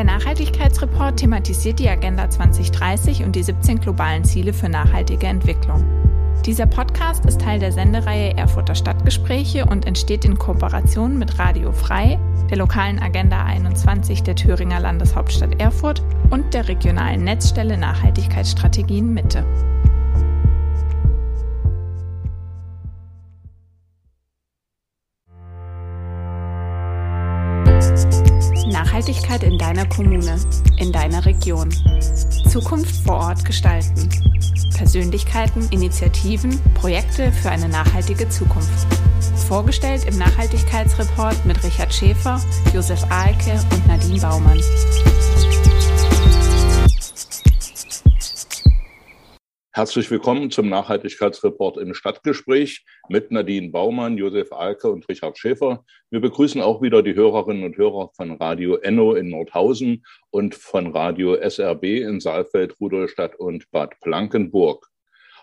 Der Nachhaltigkeitsreport thematisiert die Agenda 2030 und die 17 globalen Ziele für nachhaltige Entwicklung. Dieser Podcast ist Teil der Sendereihe Erfurter Stadtgespräche und entsteht in Kooperation mit Radio Frei, der lokalen Agenda 21 der Thüringer Landeshauptstadt Erfurt und der regionalen Netzstelle Nachhaltigkeitsstrategien Mitte. Nachhaltigkeit in deiner Kommune, in deiner Region. Zukunft vor Ort gestalten. Persönlichkeiten, Initiativen, Projekte für eine nachhaltige Zukunft. Vorgestellt im Nachhaltigkeitsreport mit Richard Schäfer, Josef Ahlke und Nadine Baumann. Herzlich willkommen zum Nachhaltigkeitsreport im Stadtgespräch mit Nadine Baumann, Josef Alke und Richard Schäfer. Wir begrüßen auch wieder die Hörerinnen und Hörer von Radio Enno in Nordhausen und von Radio SRB in Saalfeld, Rudolstadt und Bad Blankenburg.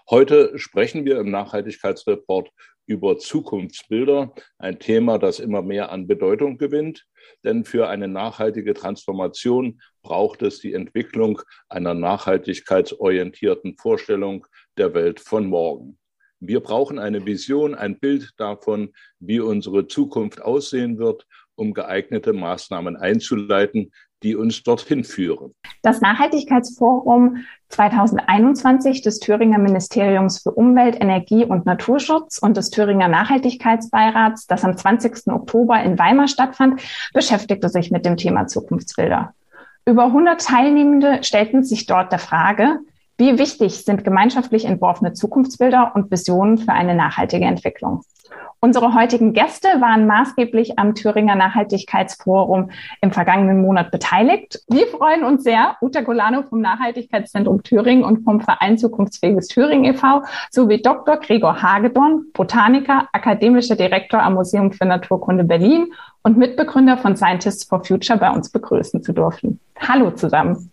Heute sprechen wir im Nachhaltigkeitsreport über Zukunftsbilder, ein Thema, das immer mehr an Bedeutung gewinnt. Denn für eine nachhaltige Transformation braucht es die Entwicklung einer nachhaltigkeitsorientierten Vorstellung der Welt von morgen. Wir brauchen eine Vision, ein Bild davon, wie unsere Zukunft aussehen wird, um geeignete Maßnahmen einzuleiten, die uns dorthin führen. Das Nachhaltigkeitsforum 2021 des Thüringer Ministeriums für Umwelt, Energie und Naturschutz und des Thüringer Nachhaltigkeitsbeirats, das am 20. Oktober in Weimar stattfand, beschäftigte sich mit dem Thema Zukunftsbilder. Über 100 Teilnehmende stellten sich dort der Frage, wie wichtig sind gemeinschaftlich entworfene Zukunftsbilder und Visionen für eine nachhaltige Entwicklung? Unsere heutigen Gäste waren maßgeblich am Thüringer Nachhaltigkeitsforum im vergangenen Monat beteiligt. Wir freuen uns sehr, Uta Golano vom Nachhaltigkeitszentrum Thüringen und vom Verein Zukunftsfähiges Thüringen e.V. sowie Dr. Gregor Hagedorn, Botaniker, akademischer Direktor am Museum für Naturkunde Berlin und Mitbegründer von Scientists for Future bei uns begrüßen zu dürfen. Hallo zusammen.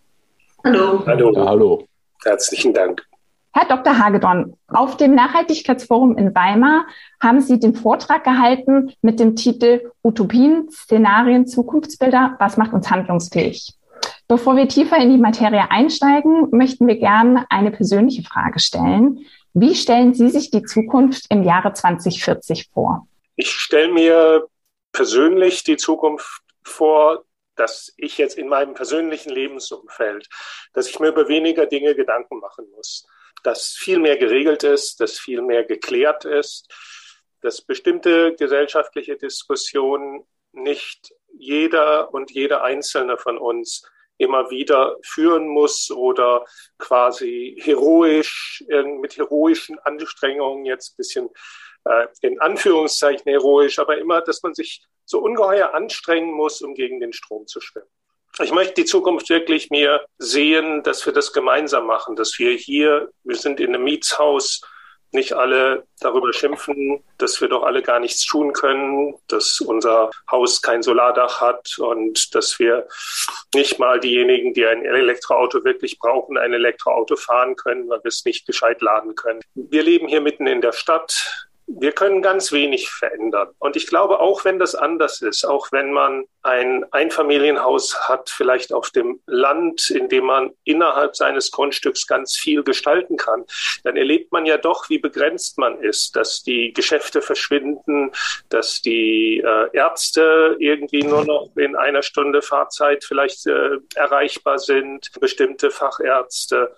Hallo. Hallo. Hallo. Herzlichen Dank. Herr Dr. Hagedorn, auf dem Nachhaltigkeitsforum in Weimar haben Sie den Vortrag gehalten mit dem Titel Utopien, Szenarien, Zukunftsbilder, was macht uns handlungsfähig? Bevor wir tiefer in die Materie einsteigen, möchten wir gerne eine persönliche Frage stellen. Wie stellen Sie sich die Zukunft im Jahre 2040 vor? Ich stelle mir persönlich die Zukunft vor, dass ich jetzt in meinem persönlichen Lebensumfeld, dass ich mir über weniger Dinge Gedanken machen muss. Dass viel mehr geregelt ist, dass viel mehr geklärt ist, dass bestimmte gesellschaftliche Diskussionen nicht jeder und jede einzelne von uns immer wieder führen muss oder quasi heroisch, mit heroischen Anstrengungen jetzt ein bisschen äh, in Anführungszeichen heroisch, aber immer, dass man sich so ungeheuer anstrengen muss, um gegen den Strom zu schwimmen. Ich möchte die Zukunft wirklich mir sehen, dass wir das gemeinsam machen, dass wir hier, wir sind in einem Mietshaus, nicht alle darüber schimpfen, dass wir doch alle gar nichts tun können, dass unser Haus kein Solardach hat und dass wir nicht mal diejenigen, die ein Elektroauto wirklich brauchen, ein Elektroauto fahren können, weil wir es nicht gescheit laden können. Wir leben hier mitten in der Stadt wir können ganz wenig verändern. Und ich glaube, auch wenn das anders ist, auch wenn man ein Einfamilienhaus hat, vielleicht auf dem Land, in dem man innerhalb seines Grundstücks ganz viel gestalten kann, dann erlebt man ja doch, wie begrenzt man ist, dass die Geschäfte verschwinden, dass die äh, Ärzte irgendwie nur noch in einer Stunde Fahrzeit vielleicht äh, erreichbar sind, bestimmte Fachärzte.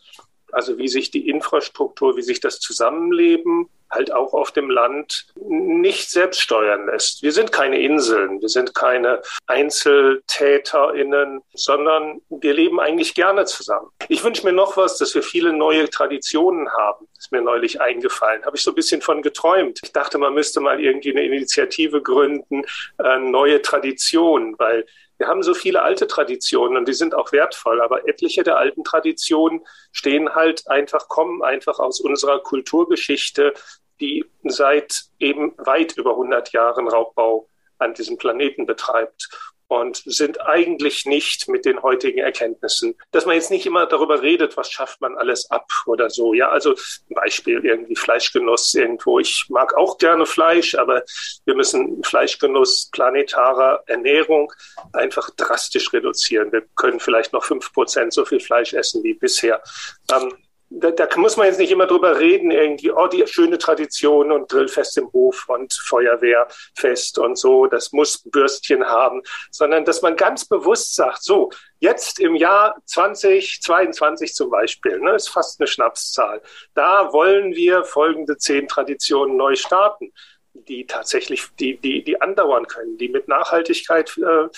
Also wie sich die Infrastruktur, wie sich das Zusammenleben halt auch auf dem Land nicht selbst steuern lässt. Wir sind keine Inseln, wir sind keine EinzeltäterInnen, sondern wir leben eigentlich gerne zusammen. Ich wünsche mir noch was, dass wir viele neue Traditionen haben. Ist mir neulich eingefallen. Habe ich so ein bisschen von geträumt. Ich dachte, man müsste mal irgendwie eine Initiative gründen, äh, neue Traditionen, weil wir haben so viele alte Traditionen und die sind auch wertvoll, aber etliche der alten Traditionen stehen halt einfach, kommen einfach aus unserer Kulturgeschichte, die seit eben weit über 100 Jahren Raubbau an diesem Planeten betreibt. Und sind eigentlich nicht mit den heutigen Erkenntnissen, dass man jetzt nicht immer darüber redet, was schafft man alles ab oder so. Ja, also ein Beispiel irgendwie Fleischgenuss irgendwo. Ich mag auch gerne Fleisch, aber wir müssen Fleischgenuss planetarer Ernährung einfach drastisch reduzieren. Wir können vielleicht noch fünf Prozent so viel Fleisch essen wie bisher. Ähm, da, da muss man jetzt nicht immer drüber reden, irgendwie, oh, die schöne Tradition und Grillfest im Hof und Feuerwehrfest und so, das muss Bürstchen haben, sondern dass man ganz bewusst sagt, so, jetzt im Jahr 2022 zum Beispiel, ne, ist fast eine Schnapszahl, da wollen wir folgende zehn Traditionen neu starten, die tatsächlich, die, die, die andauern können, die mit Nachhaltigkeit äh,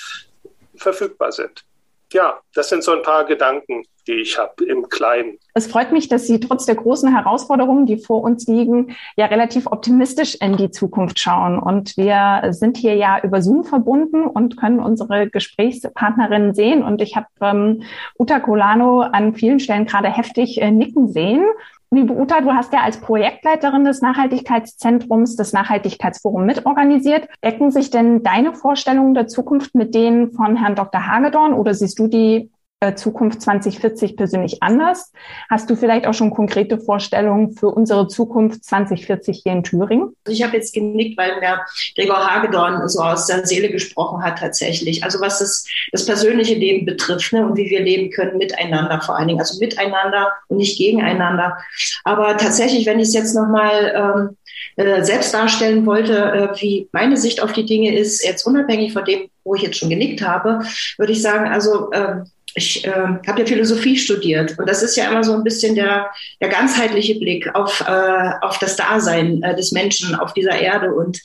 verfügbar sind ja, das sind so ein paar Gedanken, die ich habe im Kleinen. Es freut mich, dass Sie trotz der großen Herausforderungen, die vor uns liegen, ja relativ optimistisch in die Zukunft schauen. Und wir sind hier ja über Zoom verbunden und können unsere Gesprächspartnerinnen sehen. Und ich habe ähm, Uta Colano an vielen Stellen gerade heftig äh, nicken sehen. Liebe Uta, du hast ja als Projektleiterin des Nachhaltigkeitszentrums das Nachhaltigkeitsforum mitorganisiert. Decken sich denn deine Vorstellungen der Zukunft mit denen von Herrn Dr. Hagedorn oder siehst du die Zukunft 2040 persönlich anders? Hast du vielleicht auch schon konkrete Vorstellungen für unsere Zukunft 2040 hier in Thüringen? Also ich habe jetzt genickt, weil mir Gregor Hagedorn so aus der Seele gesprochen hat tatsächlich. Also was das, das persönliche Leben betrifft ne, und wie wir leben können miteinander vor allen Dingen. Also miteinander und nicht gegeneinander. Aber tatsächlich, wenn ich es jetzt nochmal ähm, äh, selbst darstellen wollte, äh, wie meine Sicht auf die Dinge ist, jetzt unabhängig von dem, wo ich jetzt schon genickt habe, würde ich sagen, also äh, ich äh, habe ja Philosophie studiert und das ist ja immer so ein bisschen der, der ganzheitliche Blick auf, äh, auf das Dasein äh, des Menschen auf dieser Erde. Und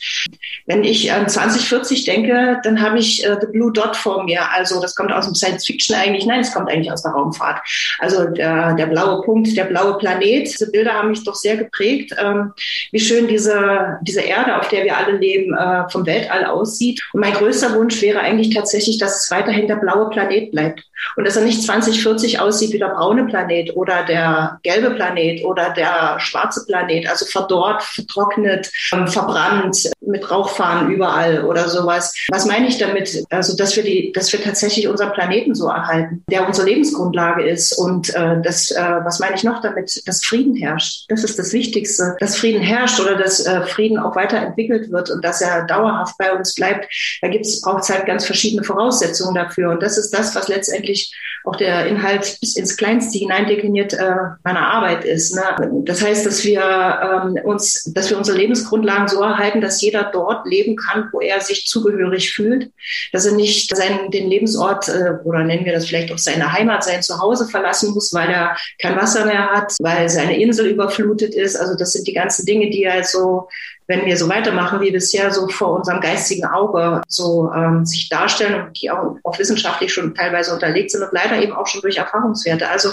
wenn ich an 2040 denke, dann habe ich äh, The Blue Dot vor mir. Also das kommt aus dem Science Fiction eigentlich. Nein, es kommt eigentlich aus der Raumfahrt. Also der, der blaue Punkt, der blaue Planet. Diese Bilder haben mich doch sehr geprägt, ähm, wie schön diese, diese Erde, auf der wir alle leben, äh, vom Weltall aussieht. Und mein größter Wunsch wäre eigentlich tatsächlich, dass es weiterhin der blaue Planet bleibt. Und dass er nicht 2040 aussieht wie der braune Planet oder der gelbe Planet oder der schwarze Planet, also verdorrt, vertrocknet, ähm, verbrannt, mit Rauchfahnen überall oder sowas. Was meine ich damit? Also, dass wir die, dass wir tatsächlich unseren Planeten so erhalten, der unsere Lebensgrundlage ist. Und äh, das, äh, was meine ich noch damit? Dass Frieden herrscht. Das ist das Wichtigste. Dass Frieden herrscht oder dass äh, Frieden auch weiterentwickelt wird und dass er dauerhaft bei uns bleibt. Da gibt's, braucht es halt ganz verschiedene Voraussetzungen dafür. Und das ist das, was letztendlich auch der Inhalt bis ins Kleinste hineindekliniert äh, meiner Arbeit ist. Ne? Das heißt, dass wir ähm, uns, dass wir unsere Lebensgrundlagen so erhalten, dass jeder dort leben kann, wo er sich zugehörig fühlt, dass er nicht seinen, den Lebensort äh, oder nennen wir das vielleicht auch seine Heimat, sein Zuhause verlassen muss, weil er kein Wasser mehr hat, weil seine Insel überflutet ist. Also das sind die ganzen Dinge, die er so wenn wir so weitermachen wie bisher, so vor unserem geistigen Auge so ähm, sich darstellen und die auch, auch wissenschaftlich schon teilweise unterlegt sind und leider eben auch schon durch Erfahrungswerte. Also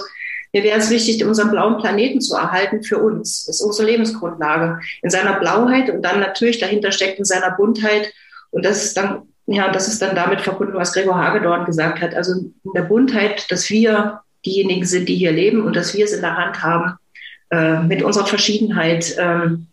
mir wäre es wichtig, unseren blauen Planeten zu erhalten für uns. Das ist unsere Lebensgrundlage. In seiner Blauheit und dann natürlich dahinter steckt in seiner Buntheit. Und das ist dann, ja, das ist dann damit verbunden, was Gregor Hagedorn gesagt hat. Also in der Buntheit, dass wir diejenigen sind, die hier leben und dass wir es in der Hand haben, äh, mit unserer Verschiedenheit, ähm,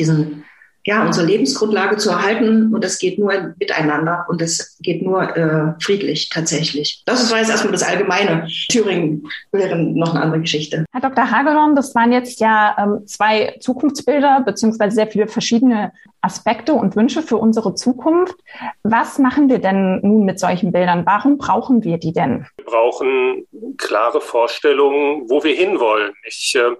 diesen, ja, unsere Lebensgrundlage zu erhalten. Und das geht nur miteinander und das geht nur äh, friedlich tatsächlich. Das war jetzt erstmal das Allgemeine. Thüringen wäre noch eine andere Geschichte. Herr Dr. Hagedorn, das waren jetzt ja ähm, zwei Zukunftsbilder beziehungsweise sehr viele verschiedene Aspekte und Wünsche für unsere Zukunft. Was machen wir denn nun mit solchen Bildern? Warum brauchen wir die denn? Wir brauchen klare Vorstellungen, wo wir hinwollen. Ich äh,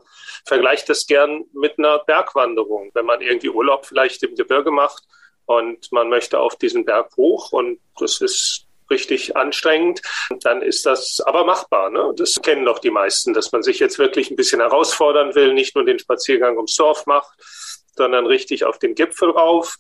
vergleiche das gern mit einer Bergwanderung. Wenn man irgendwie Urlaub vielleicht im Gebirge macht und man möchte auf diesen Berg hoch und das ist richtig anstrengend, dann ist das aber machbar. Ne? Das kennen doch die meisten, dass man sich jetzt wirklich ein bisschen herausfordern will, nicht nur den Spaziergang ums Dorf macht, sondern richtig auf den Gipfel rauf,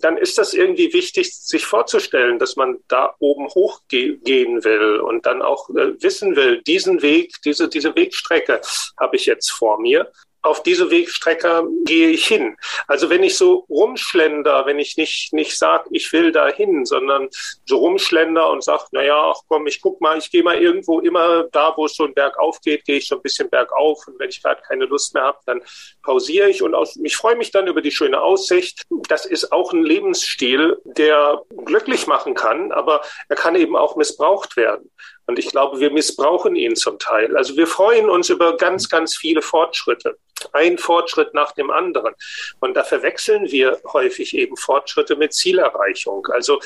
dann ist das irgendwie wichtig, sich vorzustellen, dass man da oben hochgehen will und dann auch äh, wissen will, diesen Weg, diese, diese Wegstrecke habe ich jetzt vor mir. Auf diese Wegstrecke gehe ich hin. Also wenn ich so rumschlender, wenn ich nicht, nicht sage, ich will da hin, sondern so rumschlender und sage, naja, ach komm, ich guck mal, ich gehe mal irgendwo immer da, wo es so ein Berg aufgeht, gehe ich so ein bisschen bergauf und wenn ich gerade keine Lust mehr habe, dann pausiere ich und aus, ich freue mich dann über die schöne Aussicht. Das ist auch ein Lebensstil, der glücklich machen kann, aber er kann eben auch missbraucht werden. Und ich glaube, wir missbrauchen ihn zum Teil. Also wir freuen uns über ganz, ganz viele Fortschritte. Ein Fortschritt nach dem anderen. Und da verwechseln wir häufig eben Fortschritte mit Zielerreichung. Also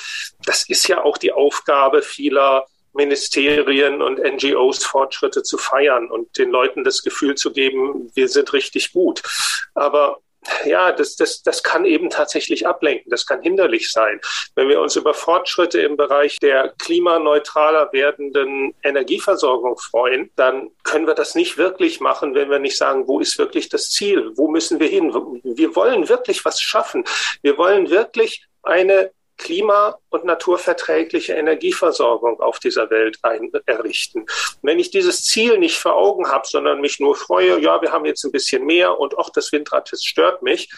das ist ja auch die Aufgabe vieler Ministerien und NGOs Fortschritte zu feiern und den Leuten das Gefühl zu geben, wir sind richtig gut. Aber ja, das, das, das kann eben tatsächlich ablenken, das kann hinderlich sein. Wenn wir uns über Fortschritte im Bereich der klimaneutraler werdenden Energieversorgung freuen, dann können wir das nicht wirklich machen, wenn wir nicht sagen, wo ist wirklich das Ziel, wo müssen wir hin. Wir wollen wirklich was schaffen. Wir wollen wirklich eine klima- und naturverträgliche Energieversorgung auf dieser Welt ein, errichten. Wenn ich dieses Ziel nicht vor Augen habe, sondern mich nur freue, ja, wir haben jetzt ein bisschen mehr und auch das Windrad, das stört mich,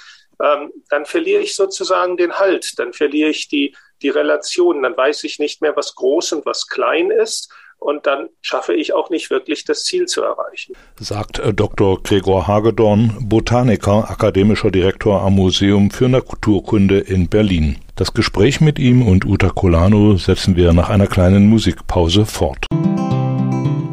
ähm, dann verliere ich sozusagen den Halt, dann verliere ich die, die Relation, dann weiß ich nicht mehr, was groß und was klein ist und dann schaffe ich auch nicht wirklich das Ziel zu erreichen. Sagt äh, Dr. Gregor Hagedorn, Botaniker, akademischer Direktor am Museum für Naturkunde in Berlin. Das Gespräch mit ihm und Uta Colano setzen wir nach einer kleinen Musikpause fort.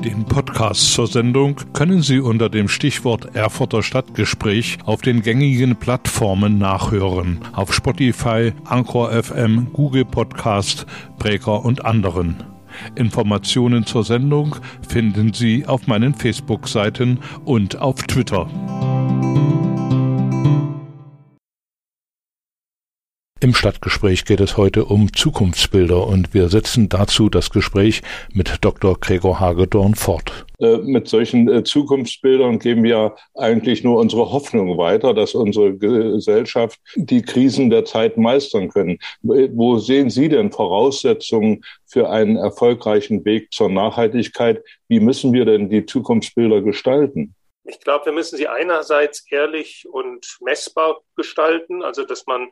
Den Podcast zur Sendung können Sie unter dem Stichwort Erfurter Stadtgespräch auf den gängigen Plattformen nachhören. Auf Spotify, Anchor FM, Google Podcast, Breaker und anderen. Informationen zur Sendung finden Sie auf meinen Facebook-Seiten und auf Twitter. Im Stadtgespräch geht es heute um Zukunftsbilder und wir setzen dazu das Gespräch mit Dr. Gregor Hagedorn fort. Äh, mit solchen äh, Zukunftsbildern geben wir eigentlich nur unsere Hoffnung weiter, dass unsere Gesellschaft die Krisen der Zeit meistern können. Wo sehen Sie denn Voraussetzungen für einen erfolgreichen Weg zur Nachhaltigkeit? Wie müssen wir denn die Zukunftsbilder gestalten? Ich glaube, wir müssen sie einerseits ehrlich und messbar gestalten, also dass man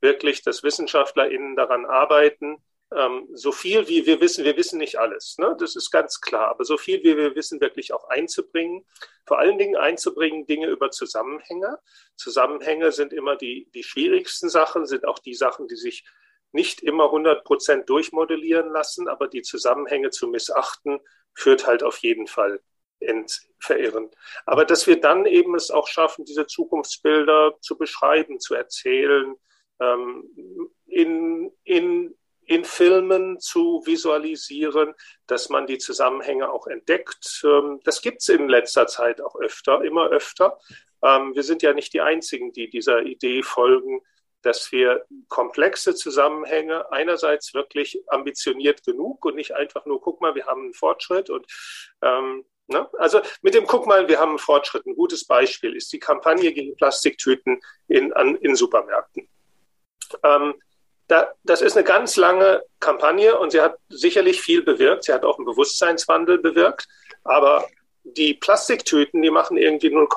wirklich, dass WissenschaftlerInnen daran arbeiten, ähm, so viel wie wir wissen, wir wissen nicht alles, ne? das ist ganz klar, aber so viel wie wir wissen, wirklich auch einzubringen. Vor allen Dingen einzubringen Dinge über Zusammenhänge. Zusammenhänge sind immer die, die schwierigsten Sachen, sind auch die Sachen, die sich nicht immer 100 Prozent durchmodellieren lassen, aber die Zusammenhänge zu missachten, führt halt auf jeden Fall ins Verirren. Aber dass wir dann eben es auch schaffen, diese Zukunftsbilder zu beschreiben, zu erzählen, ähm, in, in, in Filmen zu visualisieren, dass man die Zusammenhänge auch entdeckt. Ähm, das gibt es in letzter Zeit auch öfter, immer öfter. Ähm, wir sind ja nicht die Einzigen, die dieser Idee folgen, dass wir komplexe Zusammenhänge einerseits wirklich ambitioniert genug und nicht einfach nur, guck mal, wir haben einen Fortschritt und ähm, ne? also mit dem guck mal, wir haben einen Fortschritt. Ein gutes Beispiel ist die Kampagne gegen Plastiktüten in, an, in Supermärkten. Ähm, da, das ist eine ganz lange Kampagne und sie hat sicherlich viel bewirkt. Sie hat auch einen Bewusstseinswandel bewirkt. Aber die Plastiktüten, die machen irgendwie 0,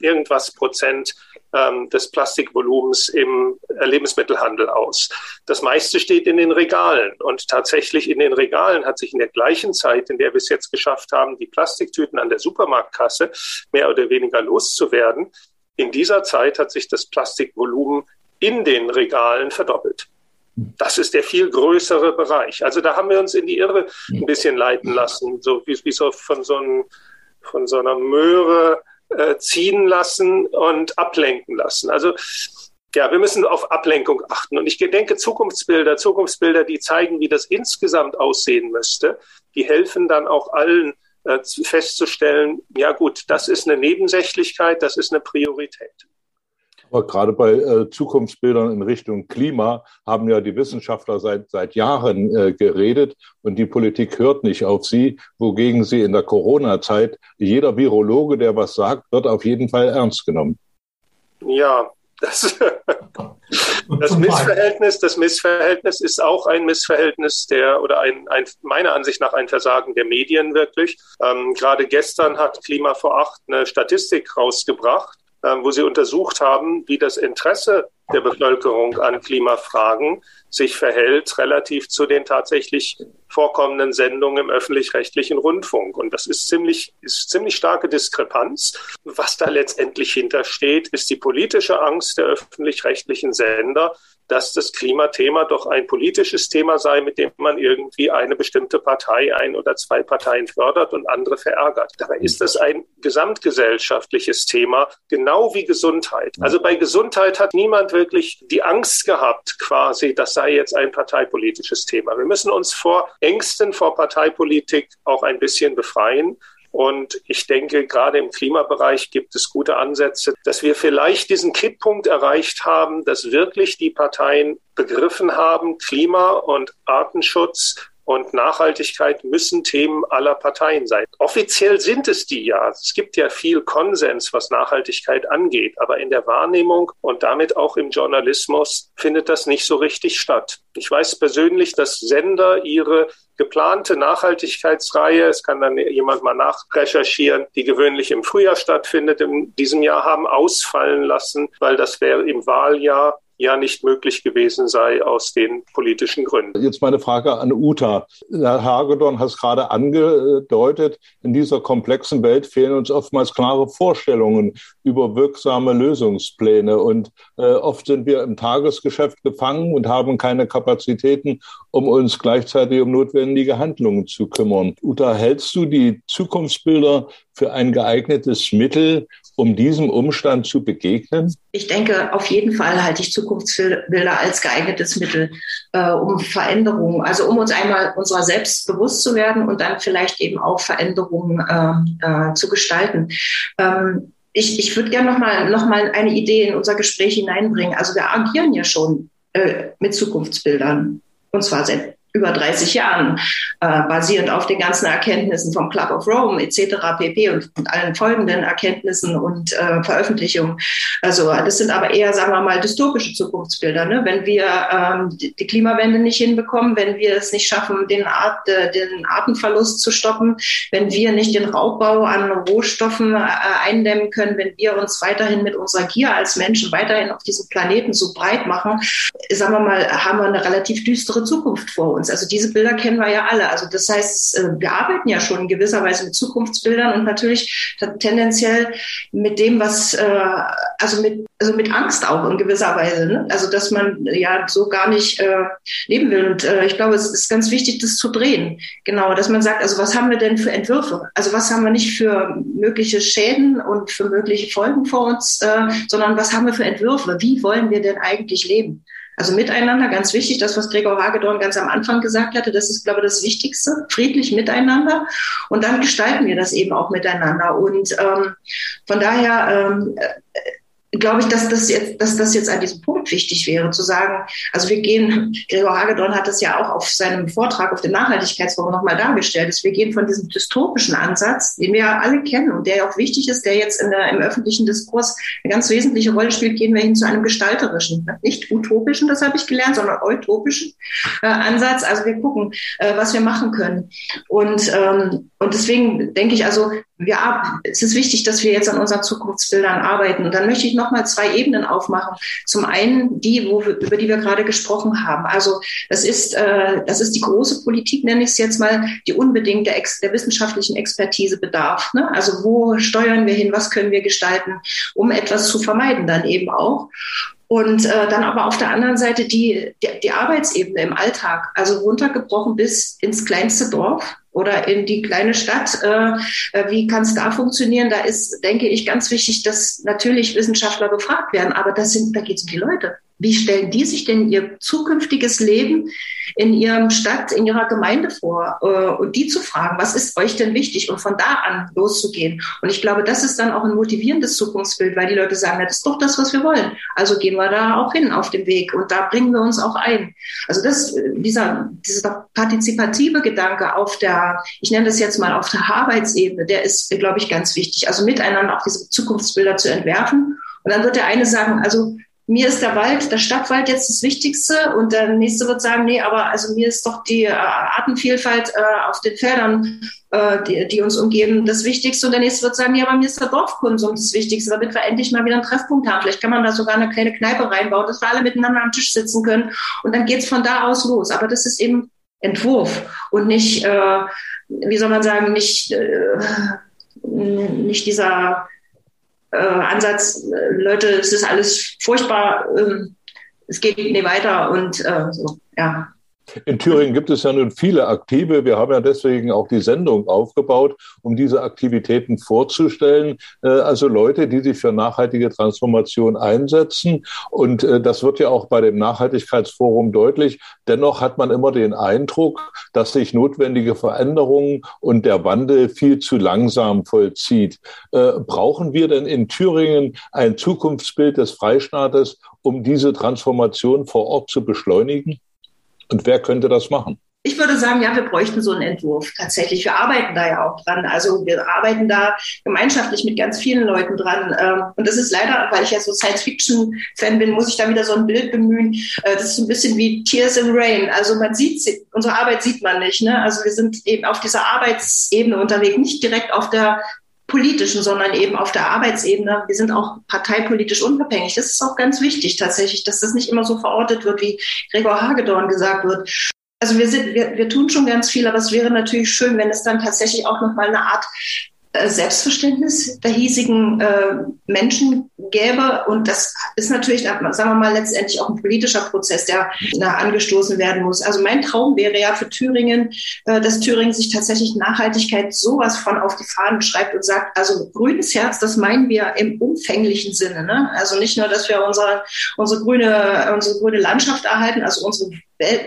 irgendwas Prozent ähm, des Plastikvolumens im Lebensmittelhandel aus. Das meiste steht in den Regalen. Und tatsächlich in den Regalen hat sich in der gleichen Zeit, in der wir es jetzt geschafft haben, die Plastiktüten an der Supermarktkasse mehr oder weniger loszuwerden, in dieser Zeit hat sich das Plastikvolumen in den Regalen verdoppelt. Das ist der viel größere Bereich. Also da haben wir uns in die Irre ein bisschen leiten lassen, so wie, wie so von so, einem, von so einer Möhre äh, ziehen lassen und ablenken lassen. Also ja, wir müssen auf Ablenkung achten. Und ich denke, Zukunftsbilder, Zukunftsbilder, die zeigen, wie das insgesamt aussehen müsste, die helfen dann auch allen äh, festzustellen, ja gut, das ist eine Nebensächlichkeit, das ist eine Priorität. Aber gerade bei äh, Zukunftsbildern in Richtung Klima haben ja die Wissenschaftler seit, seit Jahren äh, geredet und die Politik hört nicht auf sie, wogegen sie in der Corona-Zeit, jeder Virologe, der was sagt, wird auf jeden Fall ernst genommen. Ja, das, das Missverhältnis, das Missverhältnis ist auch ein Missverhältnis der oder ein, ein meiner Ansicht nach ein Versagen der Medien wirklich. Ähm, gerade gestern hat Klima vor acht eine Statistik rausgebracht, wo sie untersucht haben, wie das Interesse der Bevölkerung an Klimafragen sich verhält relativ zu den tatsächlich vorkommenden Sendungen im öffentlich-rechtlichen Rundfunk. Und das ist ziemlich, ist ziemlich starke Diskrepanz. Was da letztendlich hintersteht, ist die politische Angst der öffentlich-rechtlichen Sender, dass das Klimathema doch ein politisches Thema sei, mit dem man irgendwie eine bestimmte Partei, ein oder zwei Parteien fördert und andere verärgert. Dabei ist das ein gesamtgesellschaftliches Thema, genau wie Gesundheit. Also bei Gesundheit hat niemand wirklich die Angst gehabt, quasi, das sei jetzt ein parteipolitisches Thema. Wir müssen uns vor Ängsten vor Parteipolitik auch ein bisschen befreien. Und ich denke, gerade im Klimabereich gibt es gute Ansätze, dass wir vielleicht diesen Kipppunkt erreicht haben, dass wirklich die Parteien begriffen haben, Klima und Artenschutz und Nachhaltigkeit müssen Themen aller Parteien sein. Offiziell sind es die ja. Es gibt ja viel Konsens, was Nachhaltigkeit angeht, aber in der Wahrnehmung und damit auch im Journalismus findet das nicht so richtig statt. Ich weiß persönlich, dass Sender ihre geplante Nachhaltigkeitsreihe, es kann dann jemand mal nachrecherchieren, die gewöhnlich im Frühjahr stattfindet, in diesem Jahr haben ausfallen lassen, weil das wäre im Wahljahr ja nicht möglich gewesen sei aus den politischen Gründen. Jetzt meine Frage an Uta. Herr Hagedorn hat es gerade angedeutet, in dieser komplexen Welt fehlen uns oftmals klare Vorstellungen über wirksame Lösungspläne. Und äh, oft sind wir im Tagesgeschäft gefangen und haben keine Kapazitäten, um uns gleichzeitig um notwendige Handlungen zu kümmern. Uta, hältst du die Zukunftsbilder für ein geeignetes Mittel, um diesem Umstand zu begegnen? Ich denke, auf jeden Fall halte ich Zukunftsbilder als geeignetes Mittel, äh, um Veränderungen, also um uns einmal unserer selbst bewusst zu werden und dann vielleicht eben auch Veränderungen äh, äh, zu gestalten. Ähm, ich, ich würde gerne nochmal noch mal eine Idee in unser Gespräch hineinbringen. Also wir agieren ja schon äh, mit Zukunftsbildern. Und zwar seit über 30 Jahren, äh, basierend auf den ganzen Erkenntnissen vom Club of Rome etc. pp. und, und allen folgenden Erkenntnissen und äh, Veröffentlichungen. Also das sind aber eher, sagen wir mal, dystopische Zukunftsbilder. Ne? Wenn wir ähm, die, die Klimawende nicht hinbekommen, wenn wir es nicht schaffen, den, Art, äh, den Artenverlust zu stoppen, wenn wir nicht den Raubbau an Rohstoffen äh, eindämmen können, wenn wir uns weiterhin mit unserer Gier als Menschen weiterhin auf diesem Planeten so breit machen, sagen wir mal, haben wir eine relativ düstere Zukunft vor uns uns. Also diese Bilder kennen wir ja alle. Also das heißt, äh, wir arbeiten ja schon in gewisser Weise mit Zukunftsbildern und natürlich tendenziell mit dem, was, äh, also mit, also mit Angst auch in gewisser Weise. Ne? Also dass man ja so gar nicht äh, leben will. Und ich glaube, es ist ganz wichtig, das zu drehen. Genau, dass man sagt, also was haben wir denn für Entwürfe? Also was haben wir nicht für mögliche Schäden und für mögliche Folgen vor uns, sondern was haben wir für Entwürfe? Wie wollen wir denn eigentlich leben? Also miteinander, ganz wichtig, das, was Gregor Hagedorn ganz am Anfang gesagt hatte, das ist, glaube ich, das Wichtigste, friedlich miteinander. Und dann gestalten wir das eben auch miteinander. Und ähm, von daher ähm, glaube ich, dass das jetzt, dass das jetzt an diesem Punkt wichtig wäre, zu sagen, also wir gehen, Gregor Hagedorn hat das ja auch auf seinem Vortrag auf dem Nachhaltigkeitsforum nochmal dargestellt, dass wir gehen von diesem dystopischen Ansatz, den wir ja alle kennen und der ja auch wichtig ist, der jetzt in der, im öffentlichen Diskurs eine ganz wesentliche Rolle spielt, gehen wir hin zu einem gestalterischen, nicht utopischen, das habe ich gelernt, sondern utopischen äh, Ansatz. Also wir gucken, äh, was wir machen können. Und, ähm, und deswegen denke ich also, ja, es ist wichtig, dass wir jetzt an unseren Zukunftsbildern arbeiten. Und dann möchte ich nochmal zwei Ebenen aufmachen. Zum einen die, wo wir, über die wir gerade gesprochen haben. Also das ist, äh, das ist die große Politik, nenne ich es jetzt mal, die unbedingt der, Ex der wissenschaftlichen Expertise bedarf. Ne? Also wo steuern wir hin, was können wir gestalten, um etwas zu vermeiden dann eben auch. Und äh, dann aber auf der anderen Seite die, die, die Arbeitsebene im Alltag, also runtergebrochen bis ins kleinste Dorf oder in die kleine Stadt. Äh, äh wie kann es da funktionieren? Da ist, denke ich, ganz wichtig, dass natürlich Wissenschaftler befragt werden, aber das sind, da geht es um die Leute. Wie stellen die sich denn ihr zukünftiges Leben in ihrem Stadt, in ihrer Gemeinde vor? Äh, und die zu fragen, was ist euch denn wichtig? Und von da an loszugehen. Und ich glaube, das ist dann auch ein motivierendes Zukunftsbild, weil die Leute sagen, das ist doch das, was wir wollen. Also gehen wir da auch hin auf dem Weg und da bringen wir uns auch ein. Also das, dieser, dieser partizipative Gedanke auf der, ich nenne das jetzt mal auf der Arbeitsebene, der ist, glaube ich, ganz wichtig. Also miteinander auch diese Zukunftsbilder zu entwerfen. Und dann wird der eine sagen, also mir ist der Wald, der Stadtwald jetzt das Wichtigste und der nächste wird sagen, nee, aber also mir ist doch die äh, Artenvielfalt äh, auf den Feldern, äh, die, die, uns umgeben, das Wichtigste und der nächste wird sagen, ja, aber mir ist der Dorfkonsum das Wichtigste, damit wir endlich mal wieder einen Treffpunkt haben. Vielleicht kann man da sogar eine kleine Kneipe reinbauen, dass wir alle miteinander am Tisch sitzen können und dann geht's von da aus los. Aber das ist eben Entwurf und nicht, äh, wie soll man sagen, nicht, äh, nicht dieser äh, Ansatz, äh, Leute, es ist alles furchtbar, ähm, es geht nicht weiter und äh, so, ja. In Thüringen gibt es ja nun viele Aktive. Wir haben ja deswegen auch die Sendung aufgebaut, um diese Aktivitäten vorzustellen. Äh, also Leute, die sich für nachhaltige Transformation einsetzen. Und äh, das wird ja auch bei dem Nachhaltigkeitsforum deutlich. Dennoch hat man immer den Eindruck, dass sich notwendige Veränderungen und der Wandel viel zu langsam vollzieht. Äh, brauchen wir denn in Thüringen ein Zukunftsbild des Freistaates, um diese Transformation vor Ort zu beschleunigen? Und wer könnte das machen? Ich würde sagen, ja, wir bräuchten so einen Entwurf tatsächlich. Wir arbeiten da ja auch dran. Also wir arbeiten da gemeinschaftlich mit ganz vielen Leuten dran. Ähm, und das ist leider, weil ich ja so Science-Fiction-Fan bin, muss ich da wieder so ein Bild bemühen. Äh, das ist so ein bisschen wie Tears in Rain. Also man sieht, unsere Arbeit sieht man nicht. Ne? Also wir sind eben auf dieser Arbeitsebene unterwegs, nicht direkt auf der politischen, sondern eben auf der Arbeitsebene. Wir sind auch parteipolitisch unabhängig. Das ist auch ganz wichtig tatsächlich, dass das nicht immer so verortet wird, wie Gregor Hagedorn gesagt wird. Also wir sind, wir, wir tun schon ganz viel, aber es wäre natürlich schön, wenn es dann tatsächlich auch nochmal eine Art Selbstverständnis der hiesigen äh, Menschen gäbe. Und das ist natürlich, sagen wir mal, letztendlich auch ein politischer Prozess, der na, angestoßen werden muss. Also mein Traum wäre ja für Thüringen, äh, dass Thüringen sich tatsächlich Nachhaltigkeit sowas von auf die Fahnen schreibt und sagt, also grünes Herz, das meinen wir im umfänglichen Sinne. Ne? Also nicht nur, dass wir unsere, unsere, grüne, unsere grüne Landschaft erhalten, also unsere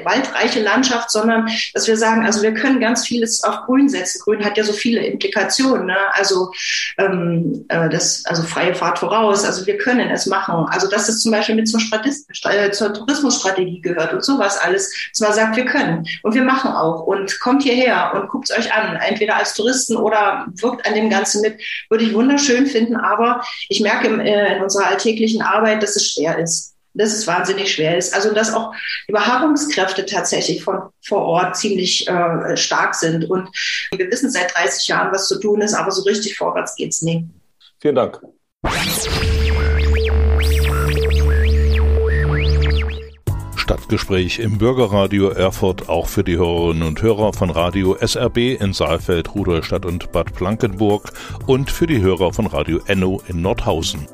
waldreiche Landschaft, sondern dass wir sagen, also wir können ganz vieles auf Grün setzen. Grün hat ja so viele Implikationen, ne? also ähm, äh, das, also freie Fahrt voraus. Also wir können es machen. Also dass es zum Beispiel mit zur, Statist äh, zur Tourismusstrategie gehört und sowas alles. Zwar sagt, wir können und wir machen auch und kommt hierher und guckt es euch an, entweder als Touristen oder wirkt an dem Ganzen mit. Würde ich wunderschön finden, aber ich merke äh, in unserer alltäglichen Arbeit, dass es schwer ist dass es wahnsinnig schwer ist. Also dass auch Überharrungskräfte tatsächlich von vor Ort ziemlich äh, stark sind. Und wir wissen seit 30 Jahren, was zu tun ist, aber so richtig vorwärts geht's nie. Vielen Dank. Stadtgespräch im Bürgerradio Erfurt auch für die Hörerinnen und Hörer von Radio SRB in Saalfeld, Rudolstadt und Bad Blankenburg und für die Hörer von Radio Enno in Nordhausen.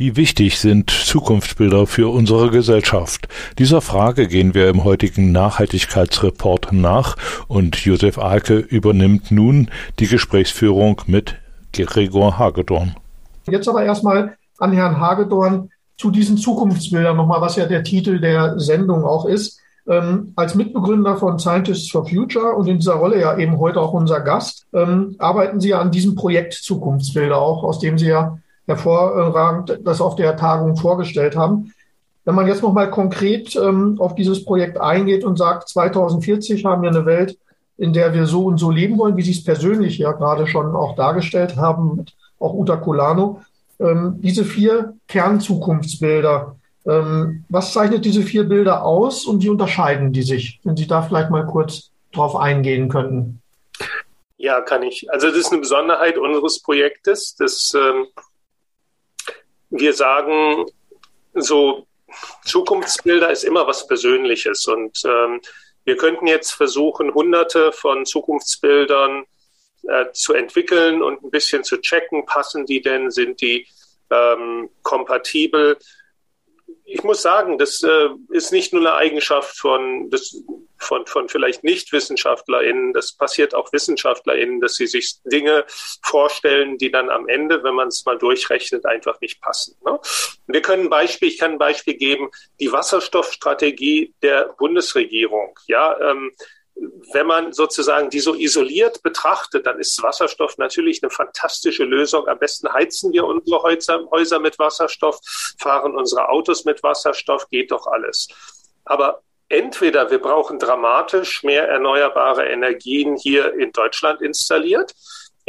Wie wichtig sind Zukunftsbilder für unsere Gesellschaft? Dieser Frage gehen wir im heutigen Nachhaltigkeitsreport nach und Josef Alke übernimmt nun die Gesprächsführung mit Gregor Hagedorn. Jetzt aber erstmal an Herrn Hagedorn zu diesen Zukunftsbildern nochmal, was ja der Titel der Sendung auch ist. Ähm, als Mitbegründer von Scientists for Future und in dieser Rolle ja eben heute auch unser Gast, ähm, arbeiten Sie ja an diesem Projekt Zukunftsbilder auch, aus dem Sie ja hervorragend das auf der Tagung vorgestellt haben. Wenn man jetzt nochmal konkret ähm, auf dieses Projekt eingeht und sagt, 2040 haben wir eine Welt, in der wir so und so leben wollen, wie Sie es persönlich ja gerade schon auch dargestellt haben, auch Uta Colano, ähm, diese vier Kernzukunftsbilder, ähm, was zeichnet diese vier Bilder aus und wie unterscheiden die sich? Wenn Sie da vielleicht mal kurz drauf eingehen könnten. Ja, kann ich. Also das ist eine Besonderheit unseres Projektes. Das ähm, wir sagen, so Zukunftsbilder ist immer was Persönliches und ähm, wir könnten jetzt versuchen, hunderte von Zukunftsbildern äh, zu entwickeln und ein bisschen zu checken, passen die denn, sind die ähm, kompatibel. Ich muss sagen, das äh, ist nicht nur eine Eigenschaft von, das von, von vielleicht Nicht-WissenschaftlerInnen, das passiert auch WissenschaftlerInnen, dass sie sich Dinge vorstellen, die dann am Ende, wenn man es mal durchrechnet, einfach nicht passen. Ne? Wir können ein Beispiel, ich kann ein Beispiel geben, die Wasserstoffstrategie der Bundesregierung. Ja, ähm, wenn man sozusagen die so isoliert betrachtet, dann ist Wasserstoff natürlich eine fantastische Lösung. Am besten heizen wir unsere Häuser mit Wasserstoff, fahren unsere Autos mit Wasserstoff, geht doch alles. Aber entweder wir brauchen dramatisch mehr erneuerbare Energien hier in Deutschland installiert.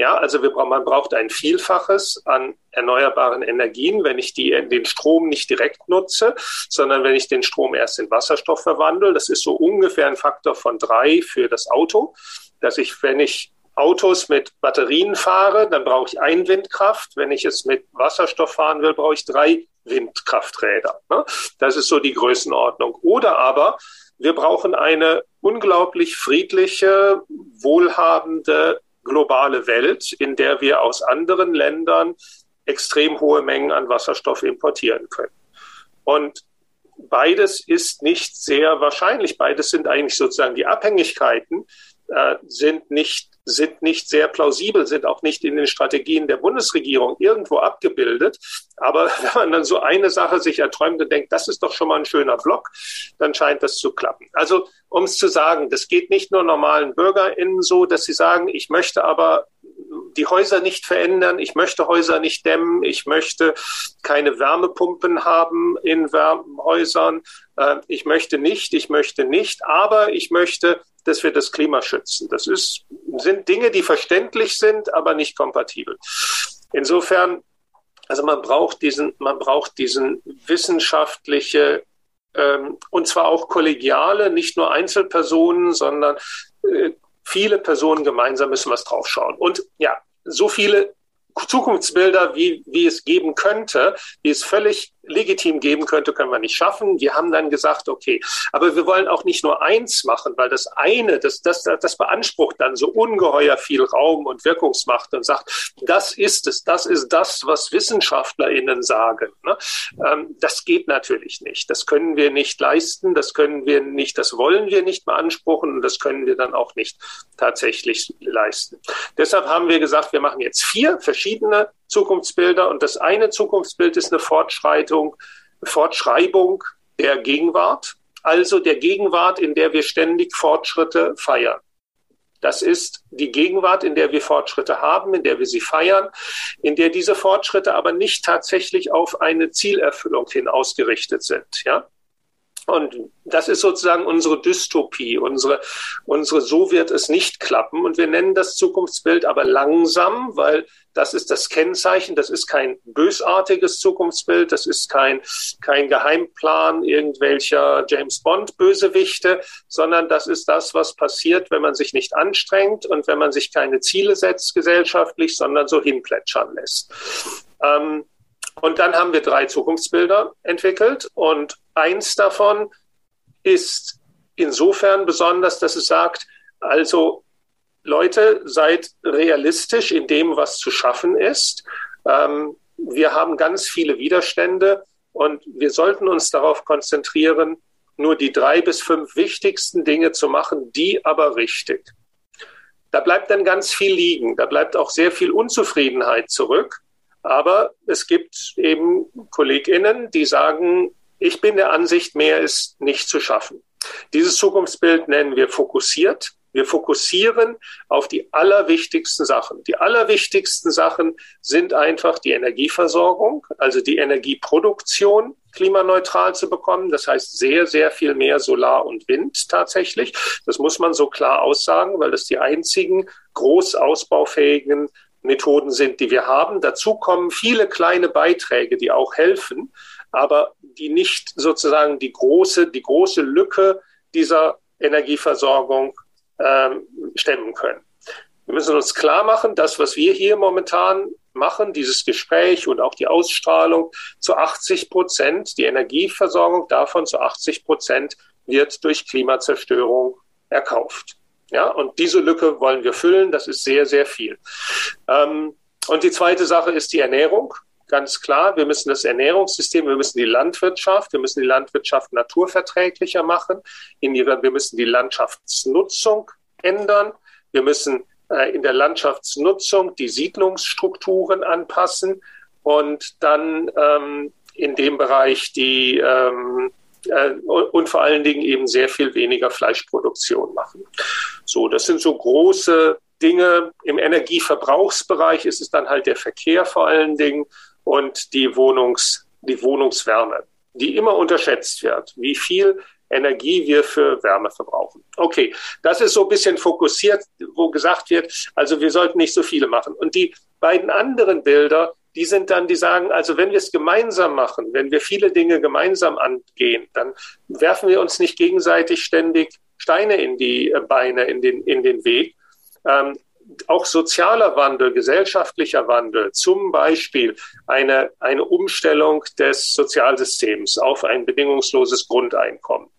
Ja, also wir, man braucht ein Vielfaches an erneuerbaren Energien, wenn ich die, den Strom nicht direkt nutze, sondern wenn ich den Strom erst in Wasserstoff verwandle. Das ist so ungefähr ein Faktor von drei für das Auto, dass ich, wenn ich Autos mit Batterien fahre, dann brauche ich ein Windkraft. Wenn ich es mit Wasserstoff fahren will, brauche ich drei Windkrafträder. Ne? Das ist so die Größenordnung. Oder aber wir brauchen eine unglaublich friedliche, wohlhabende globale Welt, in der wir aus anderen Ländern extrem hohe Mengen an Wasserstoff importieren können. Und beides ist nicht sehr wahrscheinlich. Beides sind eigentlich sozusagen die Abhängigkeiten, äh, sind nicht sind nicht sehr plausibel, sind auch nicht in den Strategien der Bundesregierung irgendwo abgebildet. Aber wenn man dann so eine Sache sich erträumt und denkt, das ist doch schon mal ein schöner Block, dann scheint das zu klappen. Also um es zu sagen, das geht nicht nur normalen BürgerInnen so, dass sie sagen, ich möchte aber die Häuser nicht verändern, ich möchte Häuser nicht dämmen, ich möchte keine Wärmepumpen haben in Häusern, äh, ich möchte nicht, ich möchte nicht, aber ich möchte dass wir das Klima schützen. Das ist, sind Dinge, die verständlich sind, aber nicht kompatibel. Insofern, also man braucht diesen, man braucht diesen wissenschaftliche ähm, und zwar auch kollegiale, nicht nur Einzelpersonen, sondern äh, viele Personen gemeinsam müssen was draufschauen. Und ja, so viele Zukunftsbilder, wie, wie es geben könnte, wie es völlig legitim geben könnte, können wir nicht schaffen. Wir haben dann gesagt, okay, aber wir wollen auch nicht nur eins machen, weil das eine, das, das, das beansprucht dann so ungeheuer viel Raum und Wirkungsmacht und sagt, das ist es, das ist das, was WissenschaftlerInnen sagen. Ne? Ähm, das geht natürlich nicht. Das können wir nicht leisten, das können wir nicht, das wollen wir nicht beanspruchen und das können wir dann auch nicht tatsächlich leisten. Deshalb haben wir gesagt, wir machen jetzt vier verschiedene Zukunftsbilder. Und das eine Zukunftsbild ist eine Fortschreitung, Fortschreibung der Gegenwart, also der Gegenwart, in der wir ständig Fortschritte feiern. Das ist die Gegenwart, in der wir Fortschritte haben, in der wir sie feiern, in der diese Fortschritte aber nicht tatsächlich auf eine Zielerfüllung hin ausgerichtet sind. Ja? Und das ist sozusagen unsere Dystopie, unsere, unsere, so wird es nicht klappen. Und wir nennen das Zukunftsbild aber langsam, weil das ist das Kennzeichen. Das ist kein bösartiges Zukunftsbild. Das ist kein, kein Geheimplan irgendwelcher James Bond Bösewichte, sondern das ist das, was passiert, wenn man sich nicht anstrengt und wenn man sich keine Ziele setzt gesellschaftlich, sondern so hinplätschern lässt. Ähm, und dann haben wir drei Zukunftsbilder entwickelt und eins davon ist insofern besonders, dass es sagt, also Leute, seid realistisch in dem, was zu schaffen ist. Ähm, wir haben ganz viele Widerstände und wir sollten uns darauf konzentrieren, nur die drei bis fünf wichtigsten Dinge zu machen, die aber richtig. Da bleibt dann ganz viel liegen. Da bleibt auch sehr viel Unzufriedenheit zurück. Aber es gibt eben KollegInnen, die sagen, ich bin der Ansicht, mehr ist nicht zu schaffen. Dieses Zukunftsbild nennen wir fokussiert. Wir fokussieren auf die allerwichtigsten Sachen. Die allerwichtigsten Sachen sind einfach die Energieversorgung, also die Energieproduktion klimaneutral zu bekommen. Das heißt sehr, sehr viel mehr Solar und Wind tatsächlich. Das muss man so klar aussagen, weil das die einzigen groß ausbaufähigen Methoden sind, die wir haben. Dazu kommen viele kleine Beiträge, die auch helfen, aber die nicht sozusagen die große, die große Lücke dieser Energieversorgung ähm, stemmen können. Wir müssen uns klar machen, das, was wir hier momentan machen, dieses Gespräch und auch die Ausstrahlung, zu 80 Prozent, die Energieversorgung davon zu 80 Prozent wird durch Klimazerstörung erkauft. Ja, und diese Lücke wollen wir füllen. Das ist sehr, sehr viel. Ähm, und die zweite Sache ist die Ernährung. Ganz klar, wir müssen das Ernährungssystem, wir müssen die Landwirtschaft, wir müssen die Landwirtschaft naturverträglicher machen. Wir müssen die Landschaftsnutzung ändern. Wir müssen äh, in der Landschaftsnutzung die Siedlungsstrukturen anpassen und dann ähm, in dem Bereich die ähm, äh, und vor allen Dingen eben sehr viel weniger Fleischproduktion machen. So, das sind so große Dinge. Im Energieverbrauchsbereich ist es dann halt der Verkehr vor allen Dingen und die Wohnungs, die Wohnungswärme, die immer unterschätzt wird. Wie viel Energie wir für Wärme verbrauchen. Okay, das ist so ein bisschen fokussiert, wo gesagt wird, also wir sollten nicht so viele machen. Und die beiden anderen Bilder, die sind dann, die sagen, also wenn wir es gemeinsam machen, wenn wir viele Dinge gemeinsam angehen, dann werfen wir uns nicht gegenseitig ständig Steine in die Beine, in den, in den Weg. Ähm, auch sozialer Wandel, gesellschaftlicher Wandel, zum Beispiel eine, eine Umstellung des Sozialsystems auf ein bedingungsloses Grundeinkommen,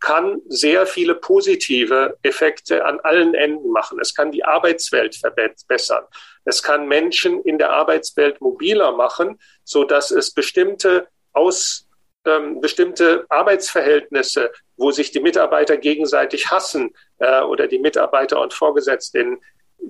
kann sehr viele positive Effekte an allen Enden machen. Es kann die Arbeitswelt verbessern. Es kann Menschen in der Arbeitswelt mobiler machen, so dass es bestimmte aus ähm, bestimmte Arbeitsverhältnisse, wo sich die Mitarbeiter gegenseitig hassen äh, oder die Mitarbeiter und Vorgesetzten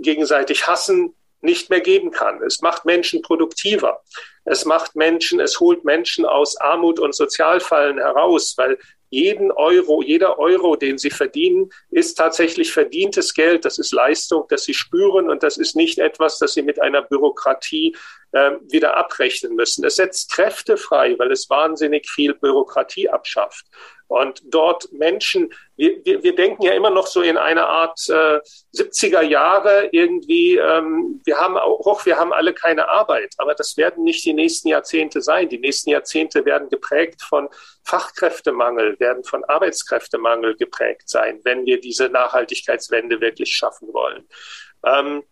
gegenseitig hassen, nicht mehr geben kann. Es macht Menschen produktiver. Es macht Menschen, es holt Menschen aus Armut und Sozialfallen heraus, weil jeden Euro, jeder Euro, den sie verdienen, ist tatsächlich verdientes Geld. Das ist Leistung, das sie spüren und das ist nicht etwas, das sie mit einer Bürokratie äh, wieder abrechnen müssen. Es setzt Kräfte frei, weil es wahnsinnig viel Bürokratie abschafft. Und dort Menschen, wir, wir, wir denken ja immer noch so in einer Art äh, 70er Jahre irgendwie, ähm, wir haben auch, wir haben alle keine Arbeit, aber das werden nicht die nächsten Jahrzehnte sein. Die nächsten Jahrzehnte werden geprägt von Fachkräftemangel, werden von Arbeitskräftemangel geprägt sein, wenn wir diese Nachhaltigkeitswende wirklich schaffen wollen. Ähm,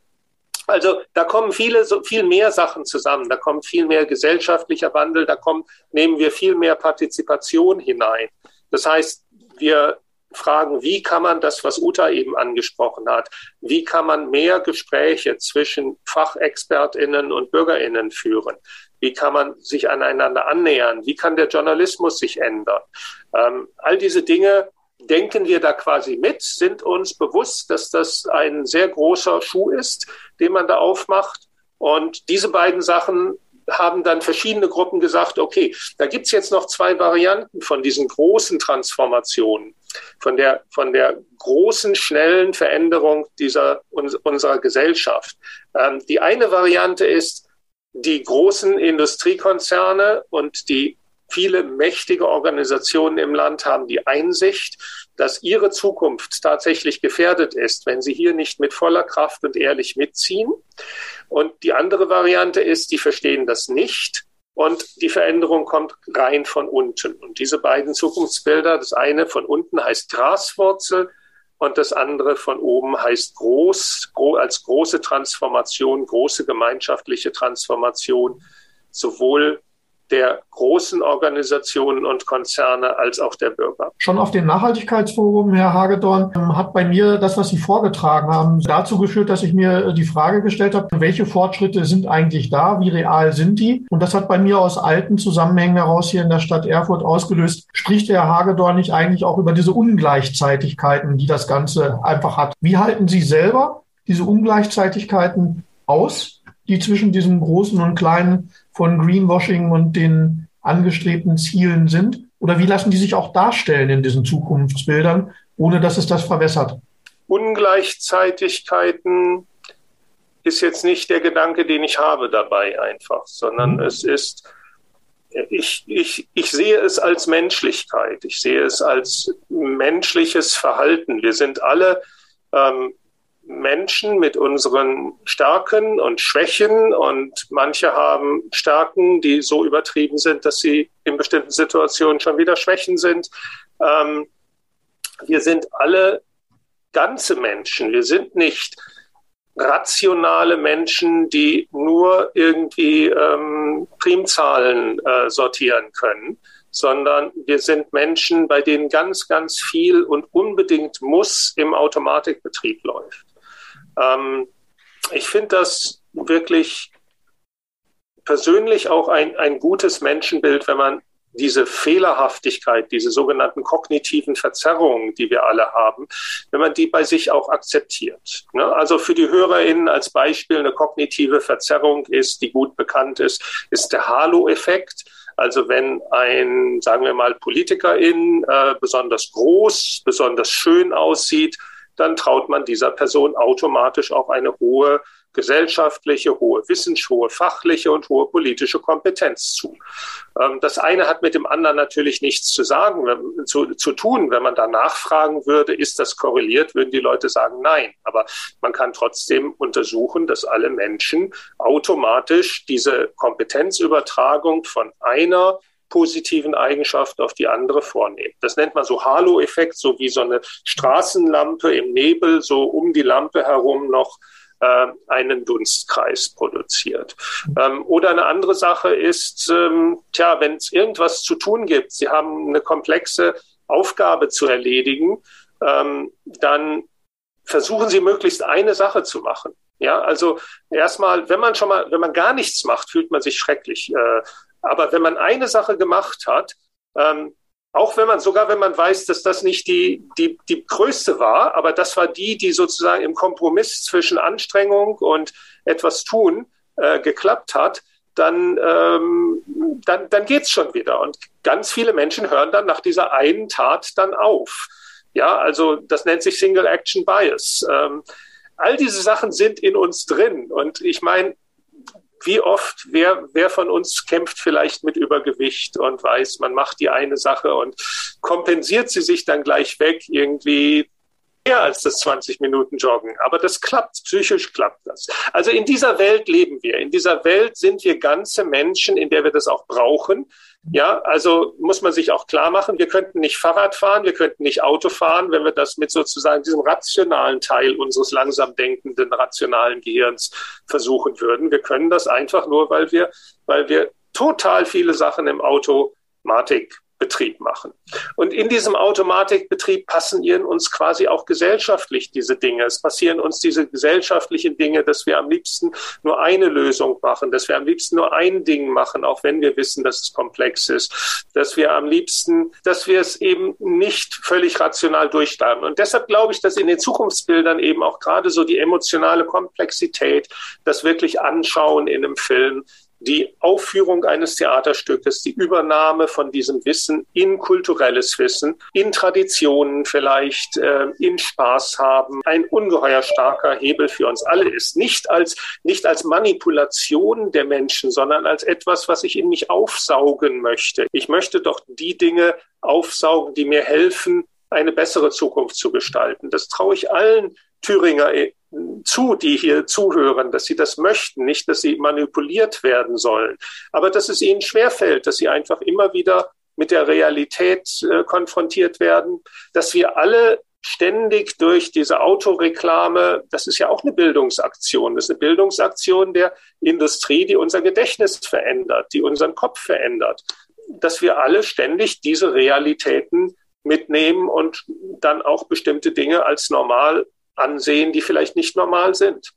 also da kommen viele, so viel mehr Sachen zusammen. Da kommt viel mehr gesellschaftlicher Wandel. Da kommt, nehmen wir viel mehr Partizipation hinein. Das heißt, wir fragen, wie kann man das, was Uta eben angesprochen hat, wie kann man mehr Gespräche zwischen Fachexpertinnen und Bürgerinnen führen? Wie kann man sich aneinander annähern? Wie kann der Journalismus sich ändern? Ähm, all diese Dinge denken wir da quasi mit, sind uns bewusst, dass das ein sehr großer Schuh ist, den man da aufmacht. Und diese beiden Sachen haben dann verschiedene Gruppen gesagt, okay, da gibt's jetzt noch zwei Varianten von diesen großen Transformationen, von der, von der großen, schnellen Veränderung dieser, unserer Gesellschaft. Ähm, die eine Variante ist, die großen Industriekonzerne und die viele mächtige Organisationen im Land haben die Einsicht, dass ihre Zukunft tatsächlich gefährdet ist, wenn sie hier nicht mit voller Kraft und ehrlich mitziehen. Und die andere Variante ist, die verstehen das nicht und die Veränderung kommt rein von unten. Und diese beiden Zukunftsbilder, das eine von unten heißt Graswurzel und das andere von oben heißt groß, als große Transformation, große gemeinschaftliche Transformation, sowohl der großen Organisationen und Konzerne als auch der Bürger. Schon auf dem Nachhaltigkeitsforum, Herr Hagedorn, ähm, hat bei mir das, was Sie vorgetragen haben, dazu geführt, dass ich mir die Frage gestellt habe, welche Fortschritte sind eigentlich da, wie real sind die? Und das hat bei mir aus alten Zusammenhängen heraus hier in der Stadt Erfurt ausgelöst. Spricht der Herr Hagedorn nicht eigentlich auch über diese Ungleichzeitigkeiten, die das Ganze einfach hat? Wie halten Sie selber diese Ungleichzeitigkeiten aus, die zwischen diesen großen und kleinen von Greenwashing und den angestrebten Zielen sind? Oder wie lassen die sich auch darstellen in diesen Zukunftsbildern, ohne dass es das verwässert? Ungleichzeitigkeiten ist jetzt nicht der Gedanke, den ich habe dabei einfach, sondern mhm. es ist, ich, ich, ich sehe es als Menschlichkeit, ich sehe es als menschliches Verhalten. Wir sind alle ähm, Menschen mit unseren Stärken und Schwächen und manche haben Stärken, die so übertrieben sind, dass sie in bestimmten Situationen schon wieder Schwächen sind. Ähm, wir sind alle ganze Menschen. Wir sind nicht rationale Menschen, die nur irgendwie ähm, Primzahlen äh, sortieren können, sondern wir sind Menschen, bei denen ganz, ganz viel und unbedingt muss im Automatikbetrieb läuft. Ähm, ich finde das wirklich persönlich auch ein, ein gutes Menschenbild, wenn man diese Fehlerhaftigkeit, diese sogenannten kognitiven Verzerrungen, die wir alle haben, wenn man die bei sich auch akzeptiert. Ne? Also für die HörerInnen als Beispiel eine kognitive Verzerrung ist, die gut bekannt ist, ist der Halo-Effekt. Also wenn ein, sagen wir mal, Politikerin äh, besonders groß, besonders schön aussieht, dann traut man dieser Person automatisch auch eine hohe gesellschaftliche, hohe wissenschaftliche, hohe fachliche und hohe politische Kompetenz zu. Ähm, das eine hat mit dem anderen natürlich nichts zu sagen, zu, zu tun. Wenn man da nachfragen würde, ist das korreliert, würden die Leute sagen, nein. Aber man kann trotzdem untersuchen, dass alle Menschen automatisch diese Kompetenzübertragung von einer positiven Eigenschaft auf die andere vornehmen. Das nennt man so Halo-Effekt, so wie so eine Straßenlampe im Nebel, so um die Lampe herum noch äh, einen Dunstkreis produziert. Ähm, oder eine andere Sache ist, ähm, tja, wenn es irgendwas zu tun gibt, Sie haben eine komplexe Aufgabe zu erledigen, ähm, dann versuchen Sie möglichst eine Sache zu machen. Ja, also erstmal, wenn man schon mal, wenn man gar nichts macht, fühlt man sich schrecklich. Äh, aber wenn man eine Sache gemacht hat, ähm, auch wenn man, sogar wenn man weiß, dass das nicht die, die, die größte war, aber das war die, die sozusagen im Kompromiss zwischen Anstrengung und etwas tun äh, geklappt hat, dann, ähm, dann, dann geht's schon wieder. Und ganz viele Menschen hören dann nach dieser einen Tat dann auf. Ja, also das nennt sich Single Action Bias. Ähm, all diese Sachen sind in uns drin. Und ich meine, wie oft, wer, wer von uns kämpft vielleicht mit Übergewicht und weiß, man macht die eine Sache und kompensiert sie sich dann gleich weg, irgendwie mehr als das 20 Minuten Joggen. Aber das klappt, psychisch klappt das. Also in dieser Welt leben wir. In dieser Welt sind wir ganze Menschen, in der wir das auch brauchen. Ja, also muss man sich auch klar machen, wir könnten nicht Fahrrad fahren, wir könnten nicht Auto fahren, wenn wir das mit sozusagen diesem rationalen Teil unseres langsam denkenden, rationalen Gehirns versuchen würden. Wir können das einfach nur, weil wir, weil wir total viele Sachen im Automatik Betrieb machen. Und in diesem Automatikbetrieb passieren uns quasi auch gesellschaftlich diese Dinge. Es passieren uns diese gesellschaftlichen Dinge, dass wir am liebsten nur eine Lösung machen, dass wir am liebsten nur ein Ding machen, auch wenn wir wissen, dass es komplex ist, dass wir am liebsten, dass wir es eben nicht völlig rational durchsteigen. Und deshalb glaube ich, dass in den Zukunftsbildern eben auch gerade so die emotionale Komplexität, das wirklich Anschauen in einem Film, die Aufführung eines Theaterstückes, die Übernahme von diesem Wissen in kulturelles Wissen, in Traditionen vielleicht, äh, in Spaß haben, ein ungeheuer starker Hebel für uns alle ist. Nicht als, nicht als Manipulation der Menschen, sondern als etwas, was ich in mich aufsaugen möchte. Ich möchte doch die Dinge aufsaugen, die mir helfen, eine bessere Zukunft zu gestalten. Das traue ich allen Thüringer zu, die hier zuhören, dass sie das möchten, nicht, dass sie manipuliert werden sollen, aber dass es ihnen schwerfällt, dass sie einfach immer wieder mit der Realität äh, konfrontiert werden, dass wir alle ständig durch diese Autoreklame, das ist ja auch eine Bildungsaktion, das ist eine Bildungsaktion der Industrie, die unser Gedächtnis verändert, die unseren Kopf verändert, dass wir alle ständig diese Realitäten mitnehmen und dann auch bestimmte Dinge als normal ansehen, die vielleicht nicht normal sind.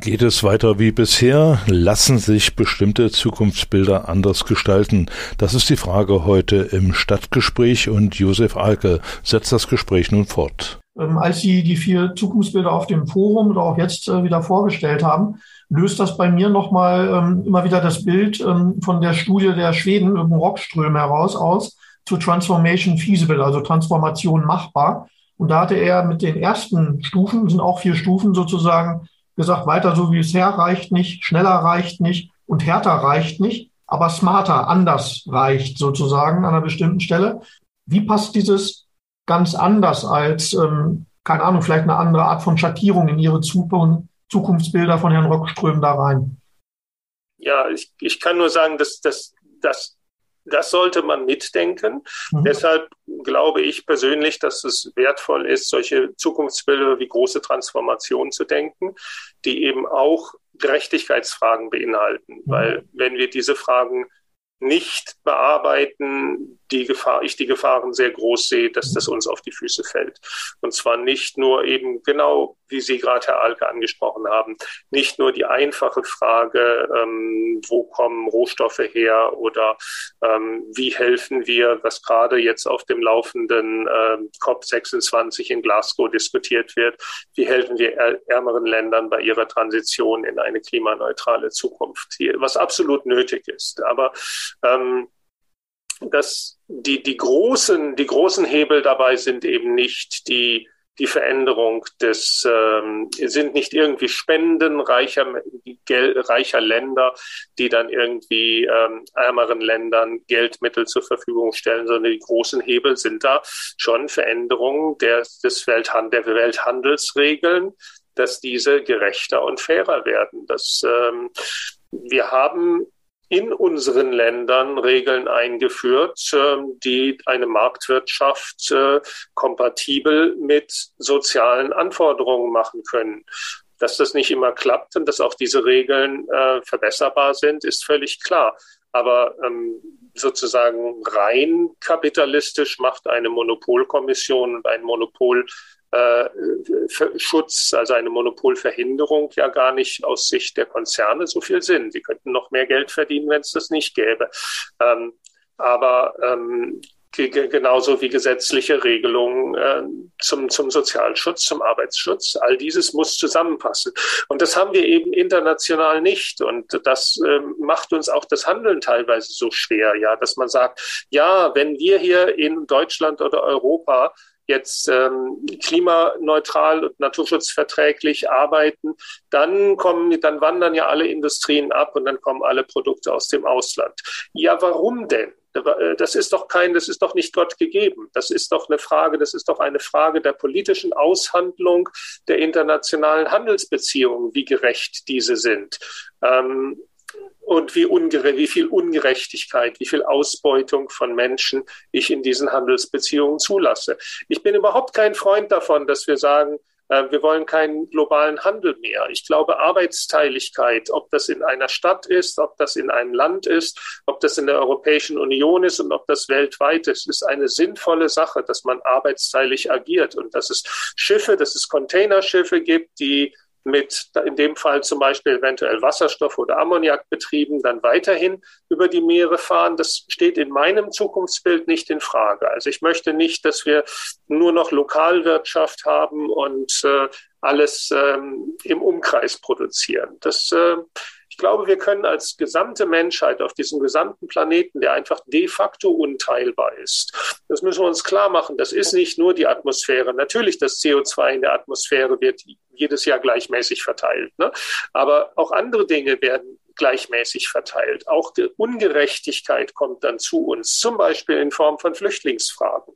Geht es weiter wie bisher? Lassen sich bestimmte Zukunftsbilder anders gestalten? Das ist die Frage heute im Stadtgespräch und Josef Alke setzt das Gespräch nun fort. Ähm, als Sie die vier Zukunftsbilder auf dem Forum oder auch jetzt äh, wieder vorgestellt haben, löst das bei mir nochmal ähm, immer wieder das Bild ähm, von der Studie der Schweden, Rockström heraus aus, zu Transformation feasible, also Transformation machbar. Und da hatte er mit den ersten Stufen, sind auch vier Stufen sozusagen, gesagt, weiter so wie es her reicht nicht, schneller reicht nicht und härter reicht nicht, aber smarter, anders reicht sozusagen an einer bestimmten Stelle. Wie passt dieses ganz anders als, ähm, keine Ahnung, vielleicht eine andere Art von Schattierung in Ihre Zukunftsbilder von Herrn Rockström da rein? Ja, ich, ich kann nur sagen, dass, dass, dass das sollte man mitdenken. Mhm. Deshalb glaube ich persönlich, dass es wertvoll ist, solche Zukunftsbilder wie große Transformation zu denken, die eben auch Gerechtigkeitsfragen beinhalten. Mhm. Weil wenn wir diese Fragen nicht bearbeiten, die Gefahr, ich die Gefahren sehr groß sehe, dass das uns auf die Füße fällt. Und zwar nicht nur eben genau, wie Sie gerade, Herr Alke, angesprochen haben, nicht nur die einfache Frage, ähm, wo kommen Rohstoffe her oder ähm, wie helfen wir, was gerade jetzt auf dem laufenden ähm, COP26 in Glasgow diskutiert wird, wie helfen wir ärmeren Ländern bei ihrer Transition in eine klimaneutrale Zukunft, was absolut nötig ist. Aber ähm, dass die, die großen, die großen Hebel dabei sind eben nicht die, die Veränderung des, ähm, sind nicht irgendwie Spenden reicher, Gel, reicher Länder, die dann irgendwie ähm, ärmeren Ländern Geldmittel zur Verfügung stellen, sondern die großen Hebel sind da schon Veränderungen der, des Welthand der Welthandelsregeln, dass diese gerechter und fairer werden. Das, ähm, wir haben in unseren Ländern Regeln eingeführt, ähm, die eine Marktwirtschaft äh, kompatibel mit sozialen Anforderungen machen können. Dass das nicht immer klappt und dass auch diese Regeln äh, verbesserbar sind, ist völlig klar. Aber ähm, sozusagen rein kapitalistisch macht eine Monopolkommission und ein Monopol äh, Schutz, also eine Monopolverhinderung ja gar nicht aus Sicht der Konzerne so viel Sinn. Sie könnten noch mehr Geld verdienen, wenn es das nicht gäbe. Ähm, aber ähm, genauso wie gesetzliche Regelungen äh, zum, zum Sozialschutz, zum Arbeitsschutz. All dieses muss zusammenpassen. Und das haben wir eben international nicht. Und das äh, macht uns auch das Handeln teilweise so schwer, ja, dass man sagt, ja, wenn wir hier in Deutschland oder Europa jetzt ähm, klimaneutral und naturschutzverträglich arbeiten, dann kommen, dann wandern ja alle Industrien ab und dann kommen alle Produkte aus dem Ausland. Ja, warum denn? Das ist doch kein, das ist doch nicht Gott gegeben. Das ist doch eine Frage, das ist doch eine Frage der politischen Aushandlung der internationalen Handelsbeziehungen, wie gerecht diese sind. Ähm, und wie, ungere wie viel Ungerechtigkeit, wie viel Ausbeutung von Menschen ich in diesen Handelsbeziehungen zulasse. Ich bin überhaupt kein Freund davon, dass wir sagen, äh, wir wollen keinen globalen Handel mehr. Ich glaube, Arbeitsteiligkeit, ob das in einer Stadt ist, ob das in einem Land ist, ob das in der Europäischen Union ist und ob das weltweit ist, ist eine sinnvolle Sache, dass man arbeitsteilig agiert und dass es Schiffe, dass es Containerschiffe gibt, die mit in dem Fall zum Beispiel eventuell Wasserstoff oder Ammoniak betrieben, dann weiterhin über die Meere fahren. Das steht in meinem Zukunftsbild nicht in Frage. Also ich möchte nicht, dass wir nur noch Lokalwirtschaft haben und äh, alles ähm, im Umkreis produzieren. Das äh, ich glaube, wir können als gesamte Menschheit auf diesem gesamten Planeten, der einfach de facto unteilbar ist, das müssen wir uns klar machen. Das ist nicht nur die Atmosphäre. Natürlich, das CO2 in der Atmosphäre wird jedes Jahr gleichmäßig verteilt. Ne? Aber auch andere Dinge werden gleichmäßig verteilt. Auch Ungerechtigkeit kommt dann zu uns, zum Beispiel in Form von Flüchtlingsfragen.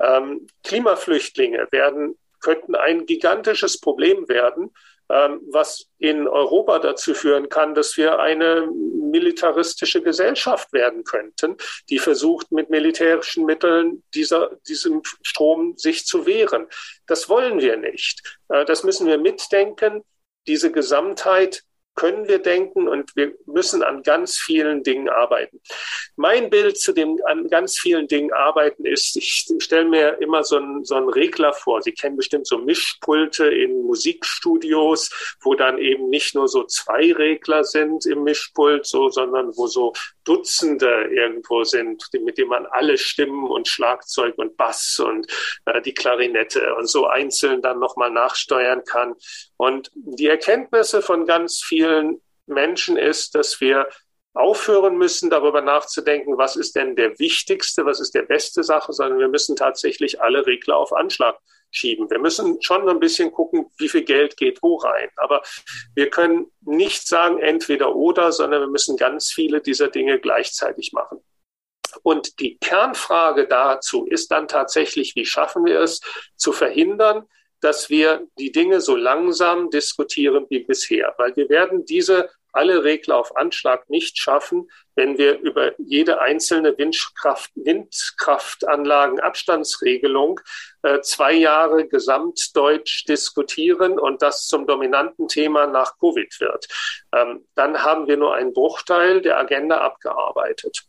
Ähm, Klimaflüchtlinge werden, könnten ein gigantisches Problem werden, was in Europa dazu führen kann, dass wir eine militaristische Gesellschaft werden könnten, die versucht, mit militärischen Mitteln dieser, diesem Strom sich zu wehren. Das wollen wir nicht. Äh, das müssen wir mitdenken. Diese Gesamtheit können wir denken und wir müssen an ganz vielen Dingen arbeiten. Mein Bild zu dem an ganz vielen Dingen arbeiten ist, ich stelle mir immer so einen, so einen Regler vor. Sie kennen bestimmt so Mischpulte in Musikstudios, wo dann eben nicht nur so zwei Regler sind im Mischpult, so, sondern wo so Dutzende irgendwo sind, mit denen man alle Stimmen und Schlagzeug und Bass und äh, die Klarinette und so einzeln dann nochmal nachsteuern kann. Und die Erkenntnisse von ganz vielen Menschen ist, dass wir aufhören müssen, darüber nachzudenken, was ist denn der wichtigste, was ist der beste Sache, sondern wir müssen tatsächlich alle Regler auf Anschlag schieben. Wir müssen schon ein bisschen gucken, wie viel Geld geht wo rein. Aber wir können nicht sagen entweder oder, sondern wir müssen ganz viele dieser Dinge gleichzeitig machen. Und die Kernfrage dazu ist dann tatsächlich, wie schaffen wir es zu verhindern, dass wir die Dinge so langsam diskutieren wie bisher, weil wir werden diese alle Regler auf Anschlag nicht schaffen, wenn wir über jede einzelne Windkraft, Windkraftanlagen äh, zwei Jahre gesamtdeutsch diskutieren und das zum dominanten Thema nach Covid wird. Ähm, dann haben wir nur einen Bruchteil der Agenda abgearbeitet.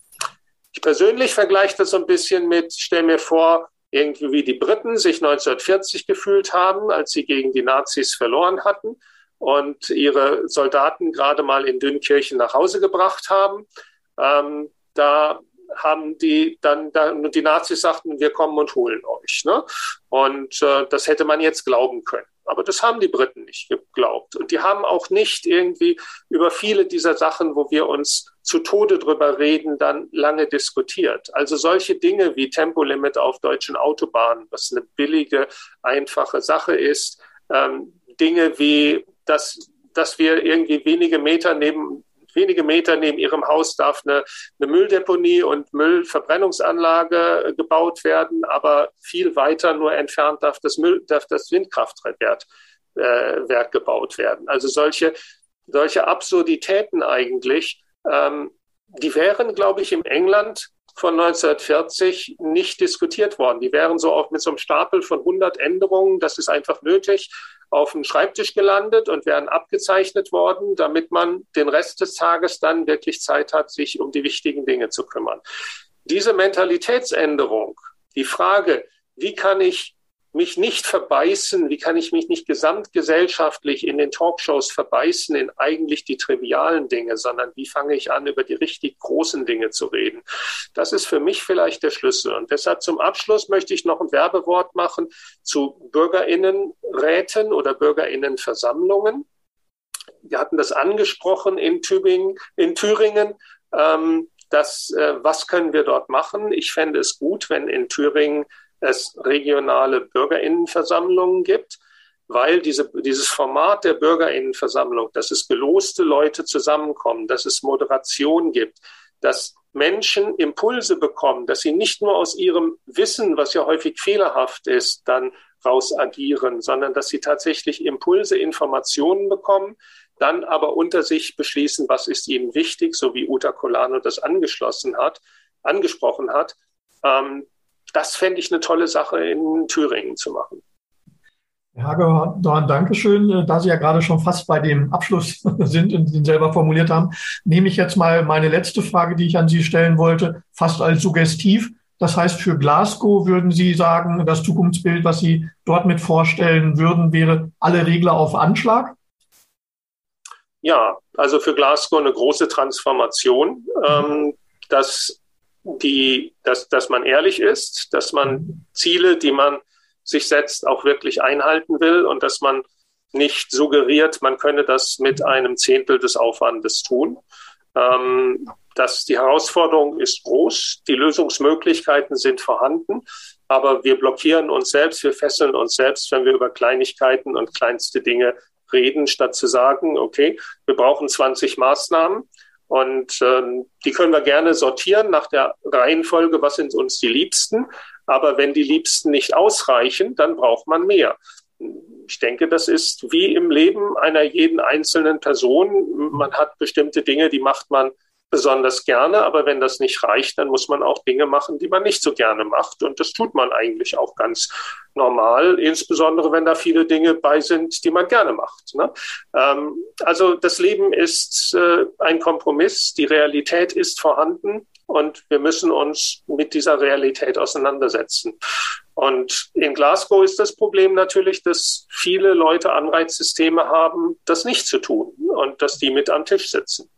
Ich persönlich vergleiche das so ein bisschen mit, stell mir vor, irgendwie wie die Briten sich 1940 gefühlt haben, als sie gegen die Nazis verloren hatten und ihre Soldaten gerade mal in Dünnkirchen nach Hause gebracht haben. Ähm, da haben die dann, dann die Nazis sagten, wir kommen und holen euch. Ne? Und äh, das hätte man jetzt glauben können. Aber das haben die Briten nicht glaubt. Und die haben auch nicht irgendwie über viele dieser Sachen, wo wir uns zu Tode drüber reden, dann lange diskutiert. Also solche Dinge wie Tempolimit auf deutschen Autobahnen, was eine billige, einfache Sache ist, ähm, Dinge wie, dass, dass wir irgendwie wenige Meter neben wenige Meter neben ihrem Haus darf eine, eine Mülldeponie und Müllverbrennungsanlage gebaut werden, aber viel weiter nur entfernt darf das, Müll, darf das Windkraftwerk äh, Werk gebaut werden. Also solche, solche Absurditäten eigentlich, ähm, die wären, glaube ich, im England von 1940 nicht diskutiert worden. Die wären so auch mit so einem Stapel von 100 Änderungen, das ist einfach nötig, auf den Schreibtisch gelandet und wären abgezeichnet worden, damit man den Rest des Tages dann wirklich Zeit hat, sich um die wichtigen Dinge zu kümmern. Diese Mentalitätsänderung, die Frage, wie kann ich mich nicht verbeißen, wie kann ich mich nicht gesamtgesellschaftlich in den Talkshows verbeißen in eigentlich die trivialen Dinge, sondern wie fange ich an, über die richtig großen Dinge zu reden. Das ist für mich vielleicht der Schlüssel. Und deshalb zum Abschluss möchte ich noch ein Werbewort machen zu Bürgerinnenräten oder Bürgerinnenversammlungen. Wir hatten das angesprochen in Tübingen, in Thüringen. Ähm, das, äh, was können wir dort machen? Ich fände es gut, wenn in Thüringen es regionale Bürgerinnenversammlungen gibt, weil diese, dieses Format der Bürgerinnenversammlung, dass es geloste Leute zusammenkommen, dass es Moderation gibt, dass Menschen Impulse bekommen, dass sie nicht nur aus ihrem Wissen, was ja häufig fehlerhaft ist, dann raus agieren, sondern dass sie tatsächlich Impulse, Informationen bekommen, dann aber unter sich beschließen, was ist ihnen wichtig, so wie Uta Colano das angeschlossen hat, angesprochen hat. Ähm, das fände ich eine tolle Sache in Thüringen zu machen. Herr Hagedorn, Dankeschön. Äh, da Sie ja gerade schon fast bei dem Abschluss sind und ihn selber formuliert haben, nehme ich jetzt mal meine letzte Frage, die ich an Sie stellen wollte, fast als suggestiv. Das heißt, für Glasgow würden Sie sagen, das Zukunftsbild, was Sie dort mit vorstellen würden, wäre alle Regler auf Anschlag? Ja, also für Glasgow eine große Transformation. Mhm. Das die, dass, dass man ehrlich ist, dass man Ziele, die man sich setzt, auch wirklich einhalten will und dass man nicht suggeriert, man könne das mit einem Zehntel des Aufwandes tun. Ähm, dass die Herausforderung ist groß, die Lösungsmöglichkeiten sind vorhanden, aber wir blockieren uns selbst, wir fesseln uns selbst, wenn wir über Kleinigkeiten und kleinste Dinge reden, statt zu sagen, okay, wir brauchen 20 Maßnahmen und ähm, die können wir gerne sortieren nach der Reihenfolge, was sind uns die Liebsten. Aber wenn die Liebsten nicht ausreichen, dann braucht man mehr. Ich denke, das ist wie im Leben einer jeden einzelnen Person. Man hat bestimmte Dinge, die macht man besonders gerne, aber wenn das nicht reicht, dann muss man auch Dinge machen, die man nicht so gerne macht. Und das tut man eigentlich auch ganz normal, insbesondere wenn da viele Dinge bei sind, die man gerne macht. Ne? Ähm, also das Leben ist äh, ein Kompromiss, die Realität ist vorhanden und wir müssen uns mit dieser Realität auseinandersetzen. Und in Glasgow ist das Problem natürlich, dass viele Leute Anreizsysteme haben, das nicht zu tun und dass die mit am Tisch sitzen.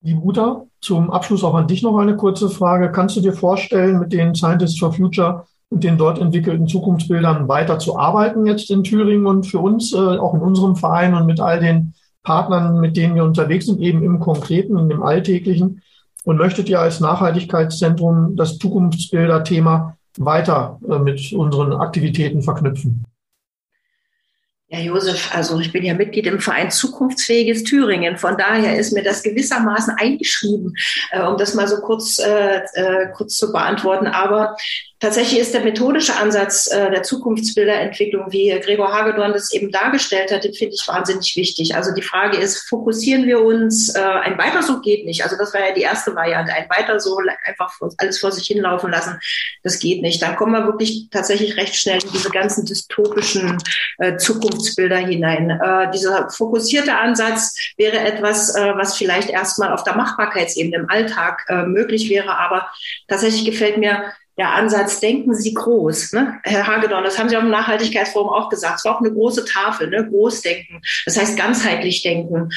Liebe Uta, zum Abschluss auch an dich noch eine kurze Frage. Kannst du dir vorstellen, mit den Scientists for Future und den dort entwickelten Zukunftsbildern weiter zu arbeiten jetzt in Thüringen und für uns, äh, auch in unserem Verein und mit all den Partnern, mit denen wir unterwegs sind, eben im Konkreten, in dem Alltäglichen? Und möchtet ihr als Nachhaltigkeitszentrum das Zukunftsbilder-Thema weiter äh, mit unseren Aktivitäten verknüpfen? Ja, Josef, also ich bin ja Mitglied im Verein Zukunftsfähiges Thüringen. Von daher ist mir das gewissermaßen eingeschrieben, äh, um das mal so kurz, äh, äh, kurz zu beantworten. Aber Tatsächlich ist der methodische Ansatz äh, der Zukunftsbilderentwicklung, wie Gregor Hagedorn das eben dargestellt hat, den finde ich wahnsinnig wichtig. Also die Frage ist, fokussieren wir uns, äh, ein Weiter so geht nicht. Also das war ja die erste Variante, ein Weiter so einfach alles vor sich hinlaufen lassen, das geht nicht. Dann kommen wir wirklich tatsächlich recht schnell in diese ganzen dystopischen äh, Zukunftsbilder hinein. Äh, dieser fokussierte Ansatz wäre etwas, äh, was vielleicht erstmal auf der Machbarkeitsebene im Alltag äh, möglich wäre, aber tatsächlich gefällt mir der Ansatz, denken Sie groß. Ne? Herr Hagedorn, das haben Sie auf dem Nachhaltigkeitsforum auch gesagt. Es war auch eine große Tafel, ne? Großdenken. Das heißt ganzheitlich denken,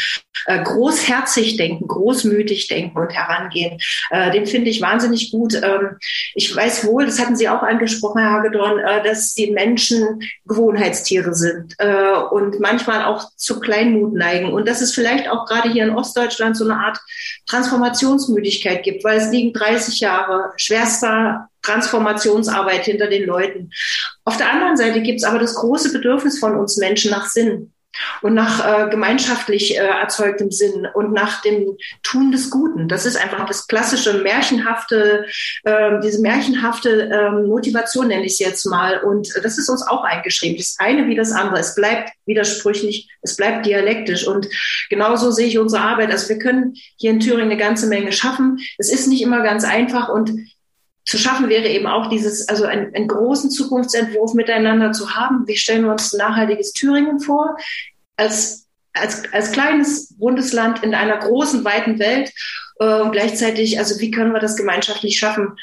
äh, großherzig denken, großmütig denken und herangehen. Äh, den finde ich wahnsinnig gut. Ähm, ich weiß wohl, das hatten Sie auch angesprochen, Herr Hagedorn, äh, dass die Menschen Gewohnheitstiere sind äh, und manchmal auch zu Kleinmut neigen. Und dass es vielleicht auch gerade hier in Ostdeutschland so eine Art Transformationsmüdigkeit gibt, weil es liegen 30 Jahre schwerster Transformationsarbeit hinter den Leuten. Auf der anderen Seite gibt es aber das große Bedürfnis von uns Menschen nach Sinn und nach äh, gemeinschaftlich äh, erzeugtem Sinn und nach dem Tun des Guten. Das ist einfach das klassische märchenhafte, äh, diese märchenhafte äh, Motivation nenne ich es jetzt mal. Und das ist uns auch eingeschrieben. Das eine wie das andere. Es bleibt widersprüchlich, es bleibt dialektisch. Und genauso sehe ich unsere Arbeit. Also wir können hier in Thüringen eine ganze Menge schaffen. Es ist nicht immer ganz einfach und zu schaffen wäre eben auch dieses, also einen, einen großen Zukunftsentwurf miteinander zu haben. Wie stellen wir uns ein nachhaltiges Thüringen vor? Als, als, als kleines Bundesland in einer großen, weiten Welt äh, und gleichzeitig, also wie können wir das gemeinschaftlich schaffen?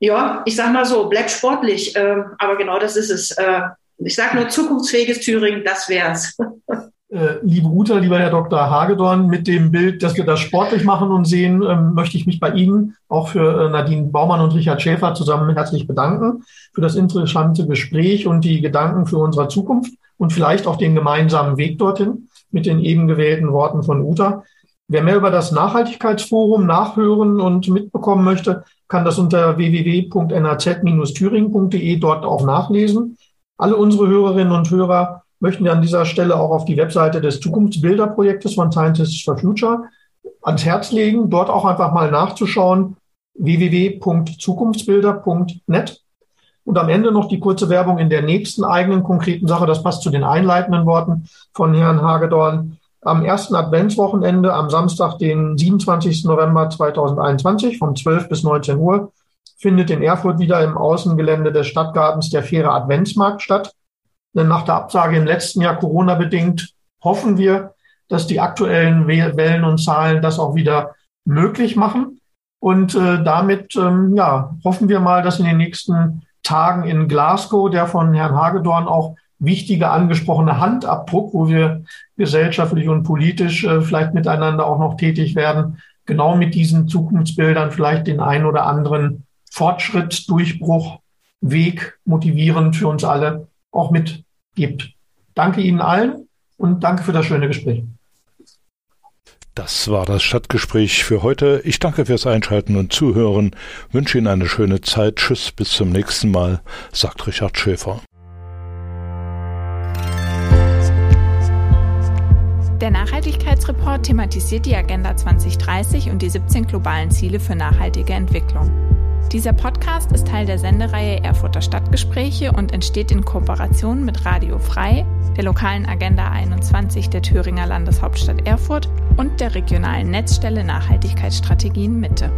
Ja, ich sag mal so, bleibt sportlich, äh, aber genau das ist es. Äh, ich sage nur zukunftsfähiges Thüringen, das wär's. Äh, liebe Uta, lieber Herr Dr. Hagedorn, mit dem Bild, dass wir das sportlich machen und sehen, ähm, möchte ich mich bei Ihnen, auch für äh, Nadine Baumann und Richard Schäfer zusammen herzlich bedanken für das interessante Gespräch und die Gedanken für unsere Zukunft und vielleicht auch den gemeinsamen Weg dorthin mit den eben gewählten Worten von Uta. Wer mehr über das Nachhaltigkeitsforum nachhören und mitbekommen möchte, kann das unter www.naz-thüringen.de dort auch nachlesen. Alle unsere Hörerinnen und Hörer möchten wir an dieser Stelle auch auf die Webseite des Zukunftsbilderprojektes von Scientists for Future ans Herz legen, dort auch einfach mal nachzuschauen, www.zukunftsbilder.net. Und am Ende noch die kurze Werbung in der nächsten eigenen konkreten Sache. Das passt zu den einleitenden Worten von Herrn Hagedorn. Am ersten Adventswochenende, am Samstag, den 27. November 2021, von 12 bis 19 Uhr, findet in Erfurt wieder im Außengelände des Stadtgartens der faire Adventsmarkt statt. Denn nach der Absage im letzten Jahr Corona bedingt hoffen wir, dass die aktuellen Wellen und Zahlen das auch wieder möglich machen. Und äh, damit ähm, ja, hoffen wir mal, dass in den nächsten Tagen in Glasgow der von Herrn Hagedorn auch wichtige angesprochene Handabdruck, wo wir gesellschaftlich und politisch äh, vielleicht miteinander auch noch tätig werden, genau mit diesen Zukunftsbildern vielleicht den einen oder anderen Fortschritt, Durchbruch, Weg motivierend für uns alle auch mitgibt. Danke Ihnen allen und danke für das schöne Gespräch. Das war das Stadtgespräch für heute. Ich danke fürs Einschalten und Zuhören, wünsche Ihnen eine schöne Zeit. Tschüss, bis zum nächsten Mal, sagt Richard Schäfer. Der Nachhaltigkeitsreport thematisiert die Agenda 2030 und die 17 globalen Ziele für nachhaltige Entwicklung. Dieser Podcast ist Teil der Sendereihe Erfurter Stadtgespräche und entsteht in Kooperation mit Radio Frei, der lokalen Agenda 21 der Thüringer Landeshauptstadt Erfurt und der regionalen Netzstelle Nachhaltigkeitsstrategien Mitte.